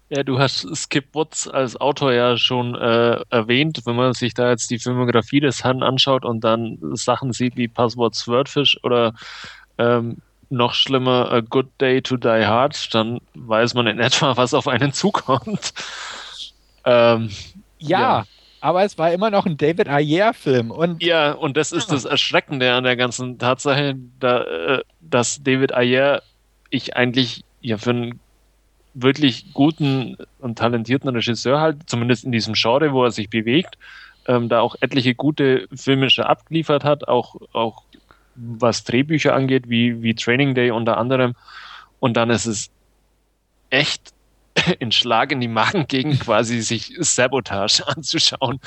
Ja, du hast Skip Woods als Autor ja schon äh, erwähnt. Wenn man sich da jetzt die Filmografie des Herrn anschaut und dann Sachen sieht wie Passwort Swordfish oder ähm, noch schlimmer A Good Day to Die Hard, dann weiß man in etwa, was auf einen zukommt. Ähm, ja, ja, aber es war immer noch ein David Ayer-Film. ja, und das ist das Erschreckende an der ganzen Tatsache, da, äh, dass David Ayer ich eigentlich ja für einen wirklich guten und talentierten Regisseur halt, zumindest in diesem Genre, wo er sich bewegt, ähm, da auch etliche gute filmische abgeliefert hat, auch, auch was Drehbücher angeht, wie, wie Training Day unter anderem. Und dann ist es echt ein Schlag in die Magengegend, quasi sich Sabotage anzuschauen.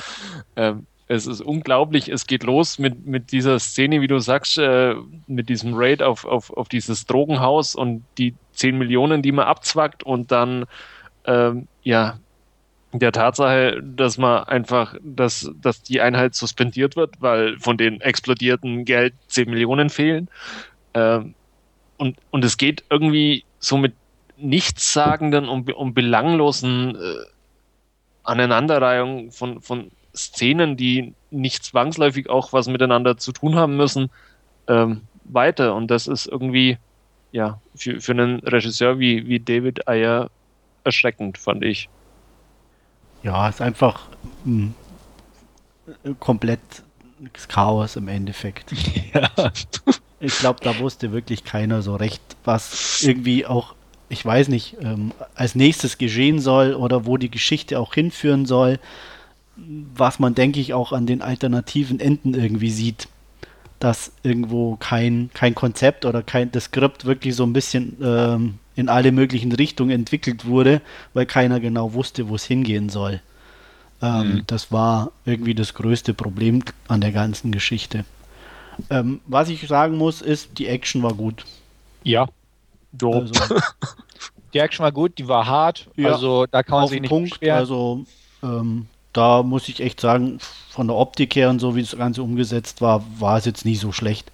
Ähm, es ist unglaublich. Es geht los mit, mit dieser Szene, wie du sagst, äh, mit diesem Raid auf, auf, auf dieses Drogenhaus und die 10 Millionen, die man abzwackt und dann, ähm, ja, der Tatsache, dass man einfach, dass, dass die Einheit suspendiert wird, weil von den explodierten Geld 10 Millionen fehlen. Ähm, und, und es geht irgendwie so mit nichtssagenden und, und belanglosen äh, Aneinanderreihung von, von Szenen, die nicht zwangsläufig auch was miteinander zu tun haben müssen, ähm, weiter. Und das ist irgendwie, ja, für, für einen Regisseur wie, wie David Ayer erschreckend, fand ich. Ja, ist einfach mh, hm, komplett Chaos im Endeffekt. Ja. Ich glaube, da wusste wirklich keiner so recht, was irgendwie auch, ich weiß nicht, ähm, als nächstes geschehen soll oder wo die Geschichte auch hinführen soll was man, denke ich, auch an den alternativen Enden irgendwie sieht, dass irgendwo kein, kein Konzept oder kein das Skript wirklich so ein bisschen ähm, in alle möglichen Richtungen entwickelt wurde, weil keiner genau wusste, wo es hingehen soll. Ähm, mhm. Das war irgendwie das größte Problem an der ganzen Geschichte. Ähm, was ich sagen muss, ist, die Action war gut. Ja. Also, die Action war gut, die war hart. Ja, also da kann man sich nicht Punkt, beschweren. Also ähm, da muss ich echt sagen, von der Optik her und so, wie das Ganze umgesetzt war, war es jetzt nie so schlecht.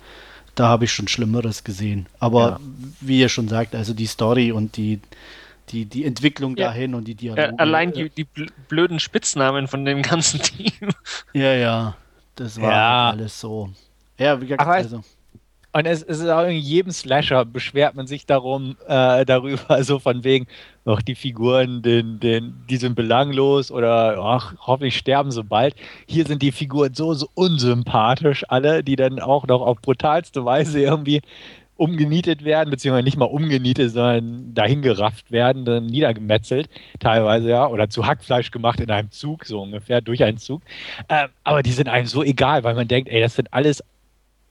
Da habe ich schon Schlimmeres gesehen. Aber ja. wie ihr schon sagt, also die Story und die, die, die Entwicklung ja. dahin und die Dialoge. allein die, die blöden Spitznamen von dem ganzen Team. Ja, ja. Das war ja. alles so. Ja, wie gesagt, also. Und es, es, ist auch in jedem Slasher beschwert man sich darum, äh, darüber, so also von wegen, ach, die Figuren, den, den, die sind belanglos oder ach, hoffentlich sterben sie bald. Hier sind die Figuren so, so unsympathisch, alle, die dann auch noch auf brutalste Weise irgendwie umgenietet werden, beziehungsweise nicht mal umgenietet, sondern dahingerafft werden, dann niedergemetzelt, teilweise ja, oder zu Hackfleisch gemacht in einem Zug, so ungefähr, durch einen Zug. Ähm, aber die sind einem so egal, weil man denkt, ey, das sind alles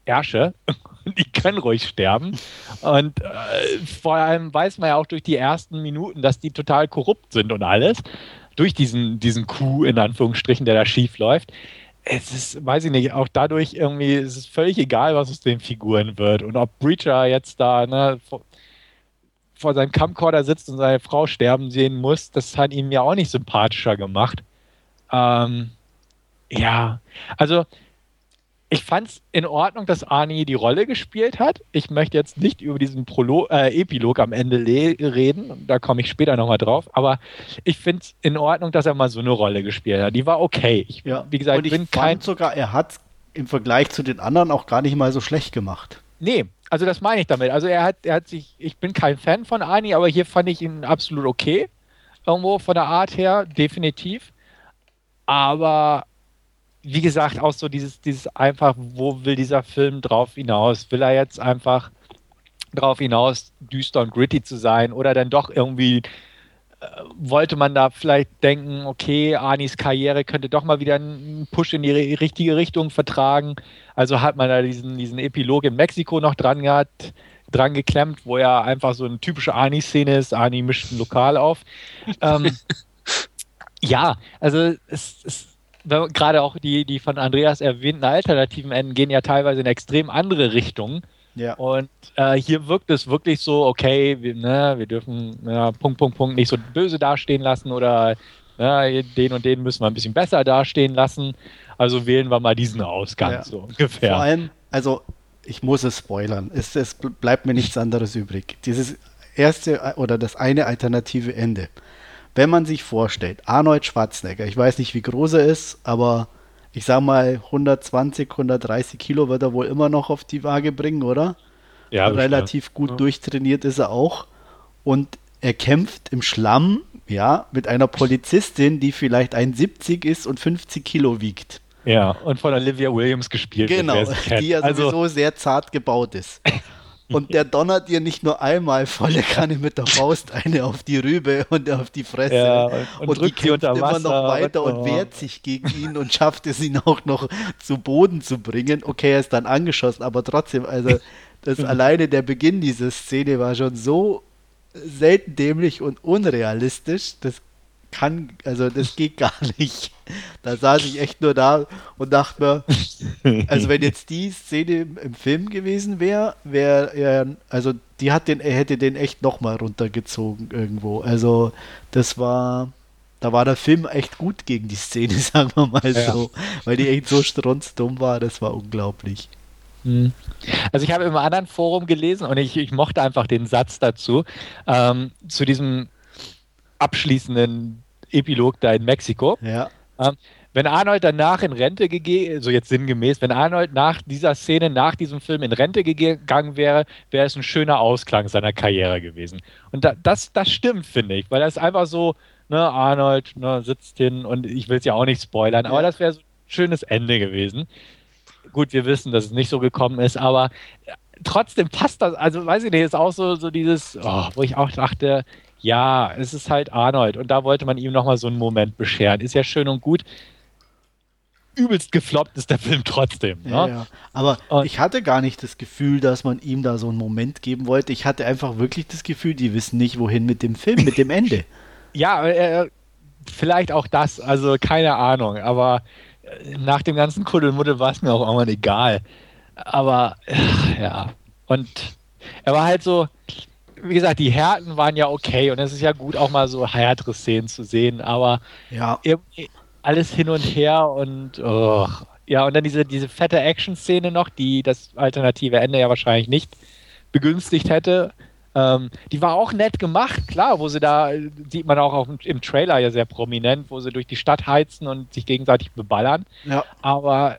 Ärsche die können ruhig sterben. Und äh, vor allem weiß man ja auch durch die ersten Minuten, dass die total korrupt sind und alles. Durch diesen, diesen Coup, in Anführungsstrichen, der da schief läuft. Es ist, weiß ich nicht, auch dadurch irgendwie ist es völlig egal, was aus den Figuren wird. Und ob Breacher jetzt da ne, vor, vor seinem Camcorder sitzt und seine Frau sterben sehen muss, das hat ihn ja auch nicht sympathischer gemacht. Ähm, ja, also ich fand es in Ordnung, dass Arnie die Rolle gespielt hat. Ich möchte jetzt nicht über diesen Prolo äh, Epilog am Ende reden, da komme ich später nochmal drauf, aber ich finde es in Ordnung, dass er mal so eine Rolle gespielt hat. Die war okay. Ich, ja. Wie gesagt, Und ich bin kein. sogar, er hat im Vergleich zu den anderen auch gar nicht mal so schlecht gemacht. Nee, also das meine ich damit. Also er hat, er hat sich, ich bin kein Fan von Arnie, aber hier fand ich ihn absolut okay. Irgendwo von der Art her, definitiv. Aber wie gesagt, auch so dieses, dieses einfach, wo will dieser Film drauf hinaus? Will er jetzt einfach drauf hinaus, düster und gritty zu sein oder dann doch irgendwie äh, wollte man da vielleicht denken, okay, Anis Karriere könnte doch mal wieder einen Push in die richtige Richtung vertragen. Also hat man da diesen, diesen Epilog in Mexiko noch dran gehabt, dran geklemmt, wo ja einfach so eine typische Ani-Szene ist. Ani mischt ein Lokal auf. ähm, ja, also es, es gerade auch die, die von Andreas erwähnten alternativen Enden gehen ja teilweise in extrem andere Richtungen. Ja. Und äh, hier wirkt es wirklich so, okay, wir, ne, wir dürfen ja, Punkt, Punkt, Punkt nicht so böse dastehen lassen oder ne, den und den müssen wir ein bisschen besser dastehen lassen. Also wählen wir mal diesen Ausgang, ja. so ungefähr. Vor allem, also ich muss es spoilern, es, es bleibt mir nichts anderes übrig. Dieses erste oder das eine alternative Ende wenn man sich vorstellt, Arnold Schwarzenegger, ich weiß nicht, wie groß er ist, aber ich sag mal 120, 130 Kilo wird er wohl immer noch auf die Waage bringen, oder? Ja, relativ gut ja. durchtrainiert ist er auch. Und er kämpft im Schlamm, ja, mit einer Polizistin, die vielleicht 1,70 ist und 50 Kilo wiegt. Ja, und von Olivia Williams gespielt. Genau, die ja also, sowieso sehr zart gebaut ist. und der donnert dir nicht nur einmal volle Kanne mit der Faust eine auf die Rübe und auf die Fresse. Ja, und, und, und die kämpft immer Wasser noch weiter und, und, wehrt sich gegen ihn und schafft es, ihn auch noch zu Boden zu bringen. Okay, er ist dann angeschossen, aber trotzdem, also das alleine der Beginn dieser Szene war schon so selten dämlich und unrealistisch. Das kann, also das geht gar nicht. Da saß ich echt nur da und dachte mir, also wenn jetzt die Szene im, im Film gewesen wäre, wäre er, also die hat den, er hätte den echt nochmal runtergezogen irgendwo. Also das war, da war der Film echt gut gegen die Szene, sagen wir mal ja. so, weil die echt so strunzdumm war, das war unglaublich. Hm. Also ich habe im anderen Forum gelesen und ich, ich mochte einfach den Satz dazu, ähm, zu diesem abschließenden Epilog da in Mexiko. Ja. Ähm, wenn Arnold danach in Rente gegangen, so jetzt sinngemäß, wenn Arnold nach dieser Szene, nach diesem Film in Rente gegangen wäre, wäre es ein schöner Ausklang seiner Karriere gewesen. Und da, das, das stimmt, finde ich, weil das ist einfach so, ne, Arnold ne, sitzt hin und ich will es ja auch nicht spoilern, aber das wäre so ein schönes Ende gewesen. Gut, wir wissen, dass es nicht so gekommen ist, aber trotzdem passt das, also weiß ich nicht, ist auch so, so dieses, oh, wo ich auch dachte, ja, es ist halt Arnold und da wollte man ihm nochmal so einen Moment bescheren. Ist ja schön und gut. Übelst gefloppt ist der Film trotzdem. Ne? Ja, ja. Aber und ich hatte gar nicht das Gefühl, dass man ihm da so einen Moment geben wollte. Ich hatte einfach wirklich das Gefühl, die wissen nicht, wohin mit dem Film, mit dem Ende. ja, äh, vielleicht auch das. Also keine Ahnung. Aber äh, nach dem ganzen Kuddelmuddel war es mir auch irgendwann egal. Aber äh, ja. Und er war halt so, wie gesagt, die Härten waren ja okay und es ist ja gut, auch mal so härtere Szenen zu sehen, aber ja. alles hin und her und oh. ja, und dann diese, diese fette Action-Szene noch, die das alternative Ende ja wahrscheinlich nicht begünstigt hätte. Ähm, die war auch nett gemacht, klar, wo sie da, sieht man auch auf, im Trailer ja sehr prominent, wo sie durch die Stadt heizen und sich gegenseitig beballern. Ja. Aber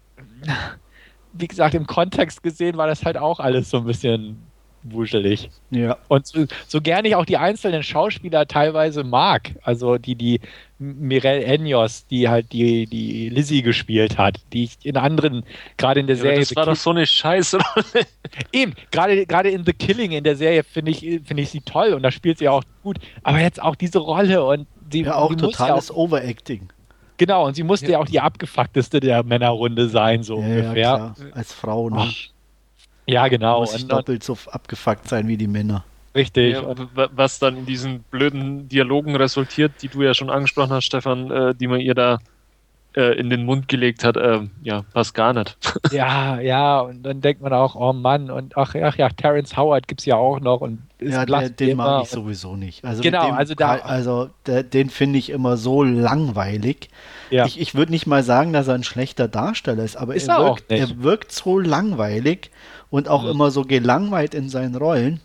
wie gesagt, im Kontext gesehen war das halt auch alles so ein bisschen wuschelig. Ja. Und so, so gerne ich auch die einzelnen Schauspieler teilweise mag, also die, die Mirelle Enyos, die halt die, die Lizzie gespielt hat, die ich in anderen, gerade in der ja, Serie. Das war doch so eine Scheiße. Eben, gerade, gerade in The Killing in der Serie finde ich, finde ich sie toll und da spielt sie auch gut. Aber jetzt auch diese Rolle und sie. Ja, auch totales ja auch, Overacting. Genau, und sie musste ja. ja. auch die abgefuckteste der Männerrunde sein, so ja, ungefähr. Ja, als Frau, ne? Ach. Ja, genau. Muss und doppelt so abgefuckt sein wie die Männer. Richtig. Ja, was dann in diesen blöden Dialogen resultiert, die du ja schon angesprochen hast, Stefan, äh, die man ihr da äh, in den Mund gelegt hat, äh, ja, passt gar nicht. Ja, ja, und dann denkt man auch, oh Mann, und ach, ach ja, Terence Howard gibt es ja auch noch und ja, der, den mag ich sowieso nicht. Also genau, dem, also da. Also der, den finde ich immer so langweilig. Ja. Ich, ich würde nicht mal sagen, dass er ein schlechter Darsteller ist, aber ist er, er, wirkt, er wirkt so langweilig und auch mhm. immer so gelangweilt in seinen Rollen.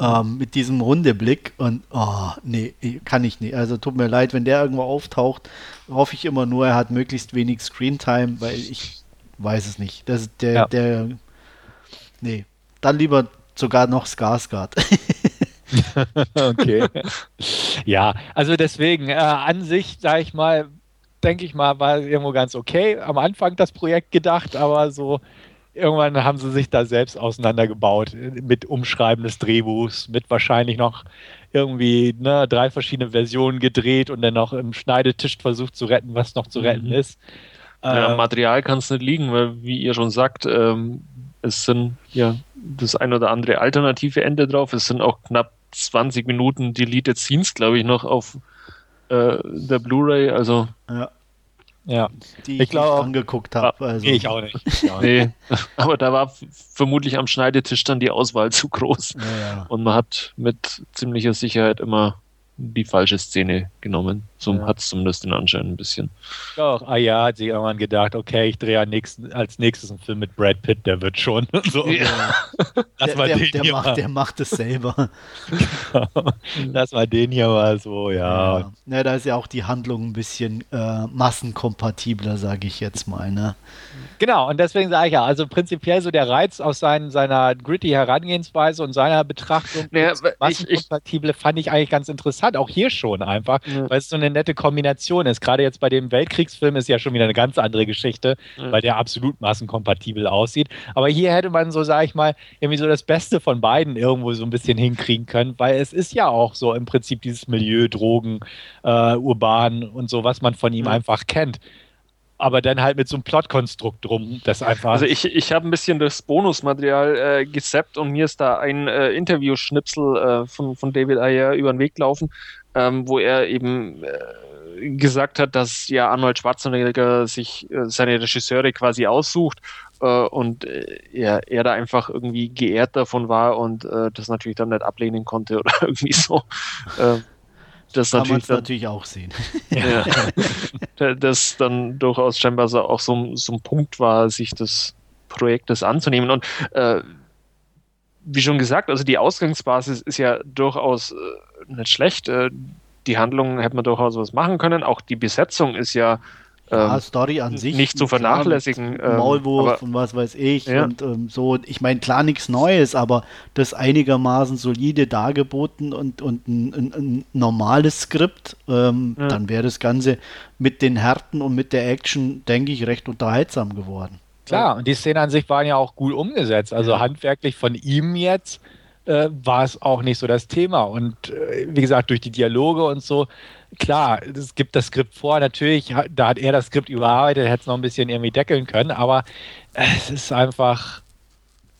Ähm, mit diesem Rundeblick und oh, nee, kann ich nicht. Also tut mir leid, wenn der irgendwo auftaucht, hoffe ich immer nur, er hat möglichst wenig Screentime, weil ich weiß es nicht. Das der, ja. der, nee, dann lieber sogar noch Skarsgård. okay. ja, also deswegen, äh, an sich, sage ich mal, denke ich mal, war irgendwo ganz okay. Am Anfang das Projekt gedacht, aber so irgendwann haben sie sich da selbst auseinandergebaut mit Umschreiben des Drehbuchs, mit wahrscheinlich noch irgendwie ne, drei verschiedene Versionen gedreht und dann noch im Schneidetisch versucht zu retten, was noch zu mhm. retten ist. Ja, ähm, Material kann es nicht liegen, weil wie ihr schon sagt, ähm, es sind ja das ein oder andere alternative Ende drauf. Es sind auch knapp 20 Minuten Deleted Scenes, glaube ich, noch auf äh, der Blu-ray. Also ja. Ja, die ich, ich glaube angeguckt habe. Also. Nee, ich auch nicht. Ich auch nicht. nee, aber da war vermutlich am Schneidetisch dann die Auswahl zu groß. Ja, ja. Und man hat mit ziemlicher Sicherheit immer die falsche Szene genommen. So ja. hat es zumindest den Anschein ein bisschen. Doch, ah ja, hat sich irgendwann gedacht, okay, ich drehe als nächstes einen Film mit Brad Pitt, der wird schon. so, ja. Lass der, den der, macht, der macht es selber. Lass mal den hier mal so, ja. ja. ja. da ist ja auch die Handlung ein bisschen äh, massenkompatibler, sage ich jetzt mal. Ne? Genau, und deswegen sage ich ja, also prinzipiell so der Reiz aus seinen, seiner gritty Herangehensweise und seiner Betrachtung naja, massenkompatible fand ich eigentlich ganz interessant, auch hier schon einfach. Ja. weil es so eine nette Kombination ist. Gerade jetzt bei dem Weltkriegsfilm ist ja schon wieder eine ganz andere Geschichte, ja. weil der absolut massenkompatibel aussieht. Aber hier hätte man so, sage ich mal, irgendwie so das Beste von beiden irgendwo so ein bisschen hinkriegen können, weil es ist ja auch so im Prinzip dieses Milieu, Drogen, äh, Urban und so, was man von ihm ja. einfach kennt aber dann halt mit so einem Plotkonstrukt drum, das einfach. Also ich, ich habe ein bisschen das Bonusmaterial äh, gesappt und mir ist da ein äh, Interview-Schnipsel äh, von, von David Ayer über den Weg gelaufen, ähm, wo er eben äh, gesagt hat, dass ja Arnold Schwarzenegger sich äh, seine Regisseure quasi aussucht äh, und er, er da einfach irgendwie geehrt davon war und das natürlich dann nicht ablehnen konnte oder irgendwie so das kann man natürlich auch sehen. Ja, das dann durchaus scheinbar so auch so, so ein Punkt war, sich des Projektes anzunehmen. Und äh, wie schon gesagt, also die Ausgangsbasis ist ja durchaus äh, nicht schlecht. Äh, die Handlung hätte man durchaus was machen können. Auch die Besetzung ist ja ja, ähm, Story an sich nicht zu vernachlässigen. Klar, ähm, Maulwurf aber, und was weiß ich ja. und ähm, so. Ich meine, klar nichts Neues, aber das einigermaßen solide dargeboten und, und ein, ein, ein normales Skript, ähm, ja. dann wäre das Ganze mit den Härten und mit der Action, denke ich, recht unterhaltsam geworden. Klar, und die Szenen an sich waren ja auch gut umgesetzt. Also handwerklich von ihm jetzt äh, war es auch nicht so das Thema. Und äh, wie gesagt, durch die Dialoge und so, klar, es gibt das Skript vor, natürlich, da hat er das Skript überarbeitet, hätte es noch ein bisschen irgendwie deckeln können, aber es ist einfach,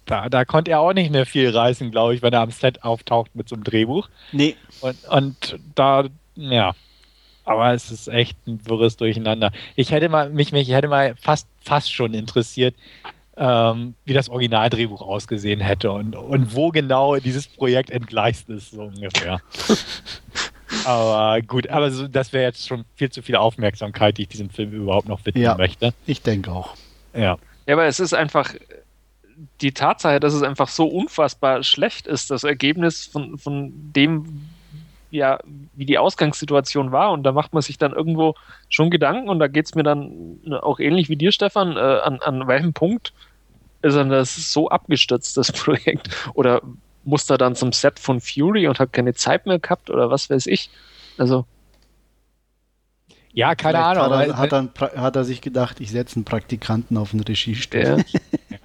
da, da konnte er auch nicht mehr viel reißen, glaube ich, wenn er am Set auftaucht mit so einem Drehbuch. Nee. Und, und da, ja. Aber es ist echt ein wirres Durcheinander. Ich hätte mal, mich, mich hätte mal fast, fast schon interessiert, ähm, wie das Originaldrehbuch ausgesehen hätte und, und wo genau dieses Projekt entgleist ist, so ungefähr. aber gut, aber so, das wäre jetzt schon viel zu viel Aufmerksamkeit, die ich diesem Film überhaupt noch widmen ja, möchte. Ich denke auch. Ja. Ja, aber es ist einfach die Tatsache, dass es einfach so unfassbar schlecht ist, das Ergebnis von, von dem, ja, wie die Ausgangssituation war. Und da macht man sich dann irgendwo schon Gedanken und da geht es mir dann auch ähnlich wie dir, Stefan, äh, an, an welchem Punkt ist dann das so abgestürzt, das Projekt? Oder muss er dann zum Set von Fury und hat keine Zeit mehr gehabt oder was weiß ich? Also. Ja, keine Ahnung. Hat er, hat, er, hat er, sich gedacht, ich setze einen Praktikanten auf den Regiestuhl. Ja.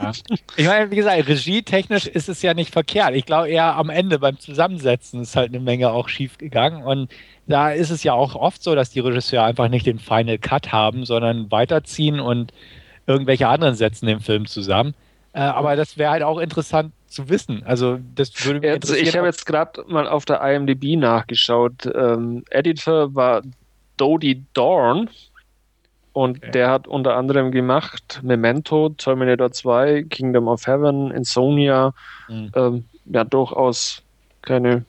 ja. Ich meine, wie gesagt, regietechnisch ist es ja nicht verkehrt. Ich glaube eher am Ende beim Zusammensetzen ist halt eine Menge auch schief gegangen. Und da ist es ja auch oft so, dass die Regisseure einfach nicht den Final Cut haben, sondern weiterziehen und irgendwelche anderen setzen den Film zusammen. Äh, aber das wäre halt auch interessant zu wissen. Also das würde mich also Ich habe jetzt gerade mal auf der IMDb nachgeschaut. Ähm, Editor war Dodie Dorn und okay. der hat unter anderem gemacht Memento, Terminator 2, Kingdom of Heaven, Insomnia. Mhm. Ähm, ja, durchaus keine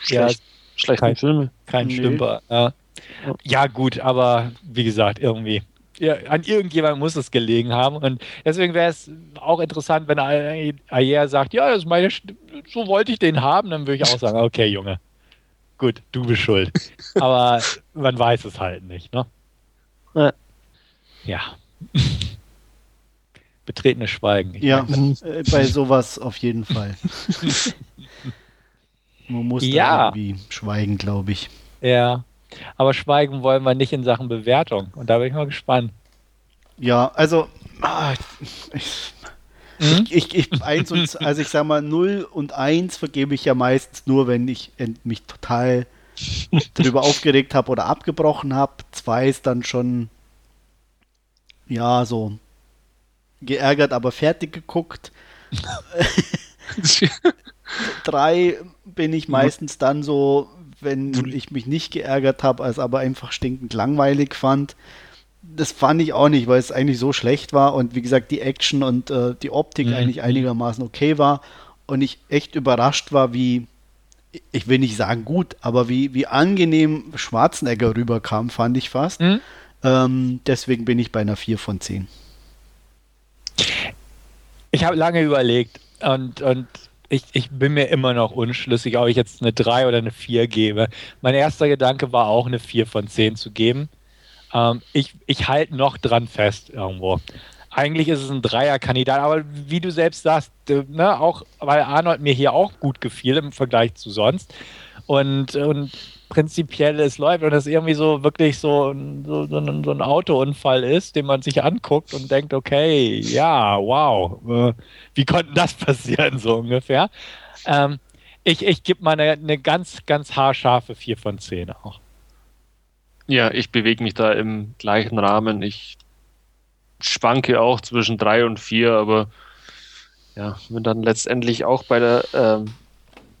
schlecht, ja, schlechten kein, Filme. Kein nee. Stümper. Ja. ja gut, aber wie gesagt, irgendwie an irgendjemand muss es gelegen haben. Und deswegen wäre es auch interessant, wenn Ayer sagt, ja, das meine, so wollte ich den haben, dann würde ich auch sagen, okay, Junge, gut, du bist schuld. Aber man weiß es halt nicht, ne? Ja. ja. Betretenes Schweigen. Ich ja, äh, bei sowas auf jeden Fall. Man muss ja. da irgendwie schweigen, glaube ich. Ja. Aber schweigen wollen wir nicht in Sachen Bewertung. Und da bin ich mal gespannt. Ja, also ah, ich, mhm. ich, ich, eins und, also ich sag mal, 0 und 1 vergebe ich ja meistens nur, wenn ich mich total darüber aufgeregt habe oder abgebrochen habe. 2 ist dann schon, ja, so geärgert, aber fertig geguckt. Drei bin ich meistens dann so, wenn ich mich nicht geärgert habe, als aber einfach stinkend langweilig fand. Das fand ich auch nicht, weil es eigentlich so schlecht war und wie gesagt, die Action und äh, die Optik mhm. eigentlich einigermaßen okay war und ich echt überrascht war, wie, ich will nicht sagen gut, aber wie, wie angenehm Schwarzenegger rüberkam, fand ich fast. Mhm. Ähm, deswegen bin ich bei einer 4 von 10. Ich habe lange überlegt und, und ich, ich bin mir immer noch unschlüssig, ob ich jetzt eine 3 oder eine 4 gebe. Mein erster Gedanke war auch eine 4 von 10 zu geben. Ähm, ich ich halte noch dran fest irgendwo. Eigentlich ist es ein Dreier-Kandidat, aber wie du selbst sagst, ne, auch weil Arnold mir hier auch gut gefiel im Vergleich zu sonst. Und, und prinzipiell es läuft und es irgendwie so wirklich so, so, so, ein, so, ein, Autounfall ist, den man sich anguckt und denkt, okay, ja, wow, äh, wie konnte das passieren, so ungefähr. Ähm, ich ich gebe mal eine, eine ganz, ganz haarscharfe 4 von 10 auch. Ja, ich bewege mich da im gleichen Rahmen. Ich schwanke auch zwischen 3 und 4, aber ja, wenn dann letztendlich auch bei der ähm,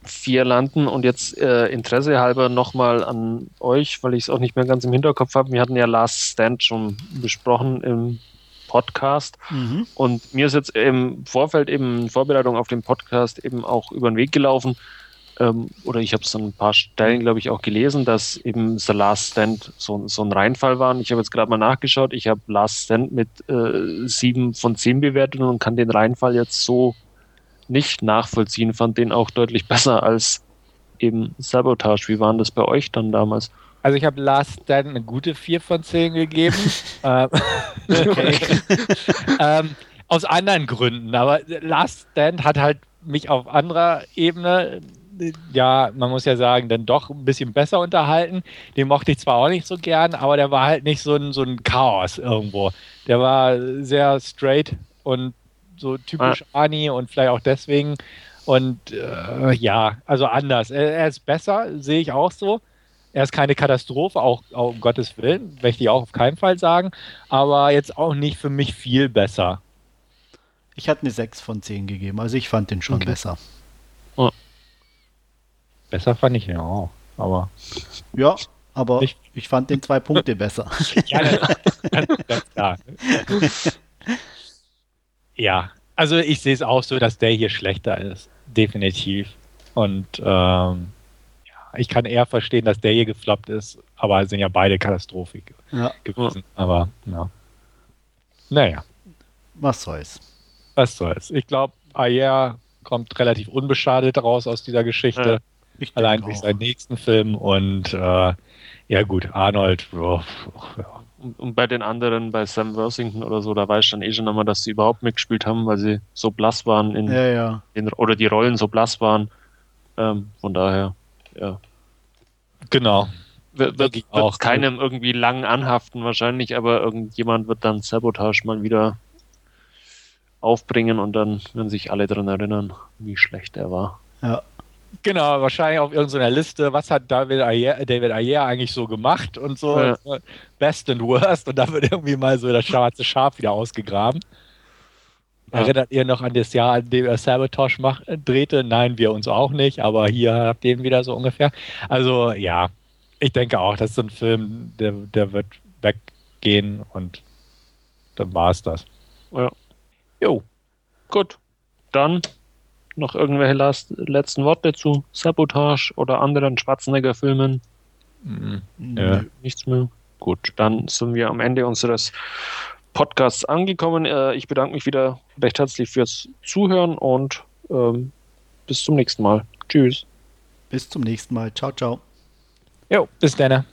vier landen. Und jetzt äh, Interesse halber nochmal an euch, weil ich es auch nicht mehr ganz im Hinterkopf habe. Wir hatten ja Last Stand schon besprochen im Podcast. Mhm. Und mir ist jetzt im Vorfeld eben in Vorbereitung auf den Podcast eben auch über den Weg gelaufen. Ähm, oder ich habe es an ein paar Stellen, glaube ich, auch gelesen, dass eben The Last Stand so, so ein Reinfall war. Und ich habe jetzt gerade mal nachgeschaut. Ich habe Last Stand mit äh, sieben von zehn bewertet und kann den Reinfall jetzt so nicht nachvollziehen, fand den auch deutlich besser als eben Sabotage. Wie waren das bei euch dann damals? Also ich habe Last Stand eine gute 4 von 10 gegeben. Ähm, ähm, aus anderen Gründen. Aber Last Stand hat halt mich auf anderer Ebene, ja, man muss ja sagen, dann doch ein bisschen besser unterhalten. Den mochte ich zwar auch nicht so gern, aber der war halt nicht so ein, so ein Chaos irgendwo. Der war sehr straight und so typisch ah. Ani und vielleicht auch deswegen. Und äh, ja, also anders. Er, er ist besser, sehe ich auch so. Er ist keine Katastrophe, auch, auch, um Gottes Willen, möchte ich auch auf keinen Fall sagen, aber jetzt auch nicht für mich viel besser. Ich hatte eine 6 von 10 gegeben, also ich fand den schon okay. besser. Oh. Besser fand ich ihn auch, aber. Ja, aber ich, ich fand den zwei Punkte besser. ja, ganz, ganz klar. Ja, also ich sehe es auch so, dass der hier schlechter ist. Definitiv. Und ähm, ja, ich kann eher verstehen, dass der hier gefloppt ist, aber es sind ja beide Katastrophe ja. gewesen. Aber ja. Naja. Was soll's. Was soll's. Ich glaube, Ayer kommt relativ unbeschadet raus aus dieser Geschichte. Ja, allein durch seinen nächsten Film und äh, ja gut, Arnold, oh, oh, und, bei den anderen, bei Sam Worthington oder so, da weiß ich dann eh schon einmal, dass sie überhaupt mitgespielt haben, weil sie so blass waren in, ja, ja. in oder die Rollen so blass waren. Ähm, von daher, ja. Genau. Wird, wird, wird auch keinem irgendwie lang anhaften wahrscheinlich, aber irgendjemand wird dann Sabotage mal wieder aufbringen und dann werden sich alle daran erinnern, wie schlecht er war. Ja. Genau, wahrscheinlich auf irgendeiner Liste, was hat David Ayer, David Ayer eigentlich so gemacht und so ja. Best and Worst und da wird irgendwie mal so das schwarze Schaf wieder ausgegraben. Ja. Erinnert ihr noch an das Jahr, an dem er Sabotage mach, drehte? Nein, wir uns auch nicht, aber hier habt ihr ihn wieder so ungefähr. Also ja, ich denke auch, das ist ein Film, der, der wird weggehen und dann war es das. Ja. Jo. Gut. Dann noch irgendwelche last, letzten Worte zu Sabotage oder anderen Schwarzenegger-Filmen? Mhm. Ja. Nichts mehr. Gut, dann sind wir am Ende unseres Podcasts angekommen. Äh, ich bedanke mich wieder recht herzlich fürs Zuhören und ähm, bis zum nächsten Mal. Tschüss. Bis zum nächsten Mal. Ciao, ciao. Jo, bis dann.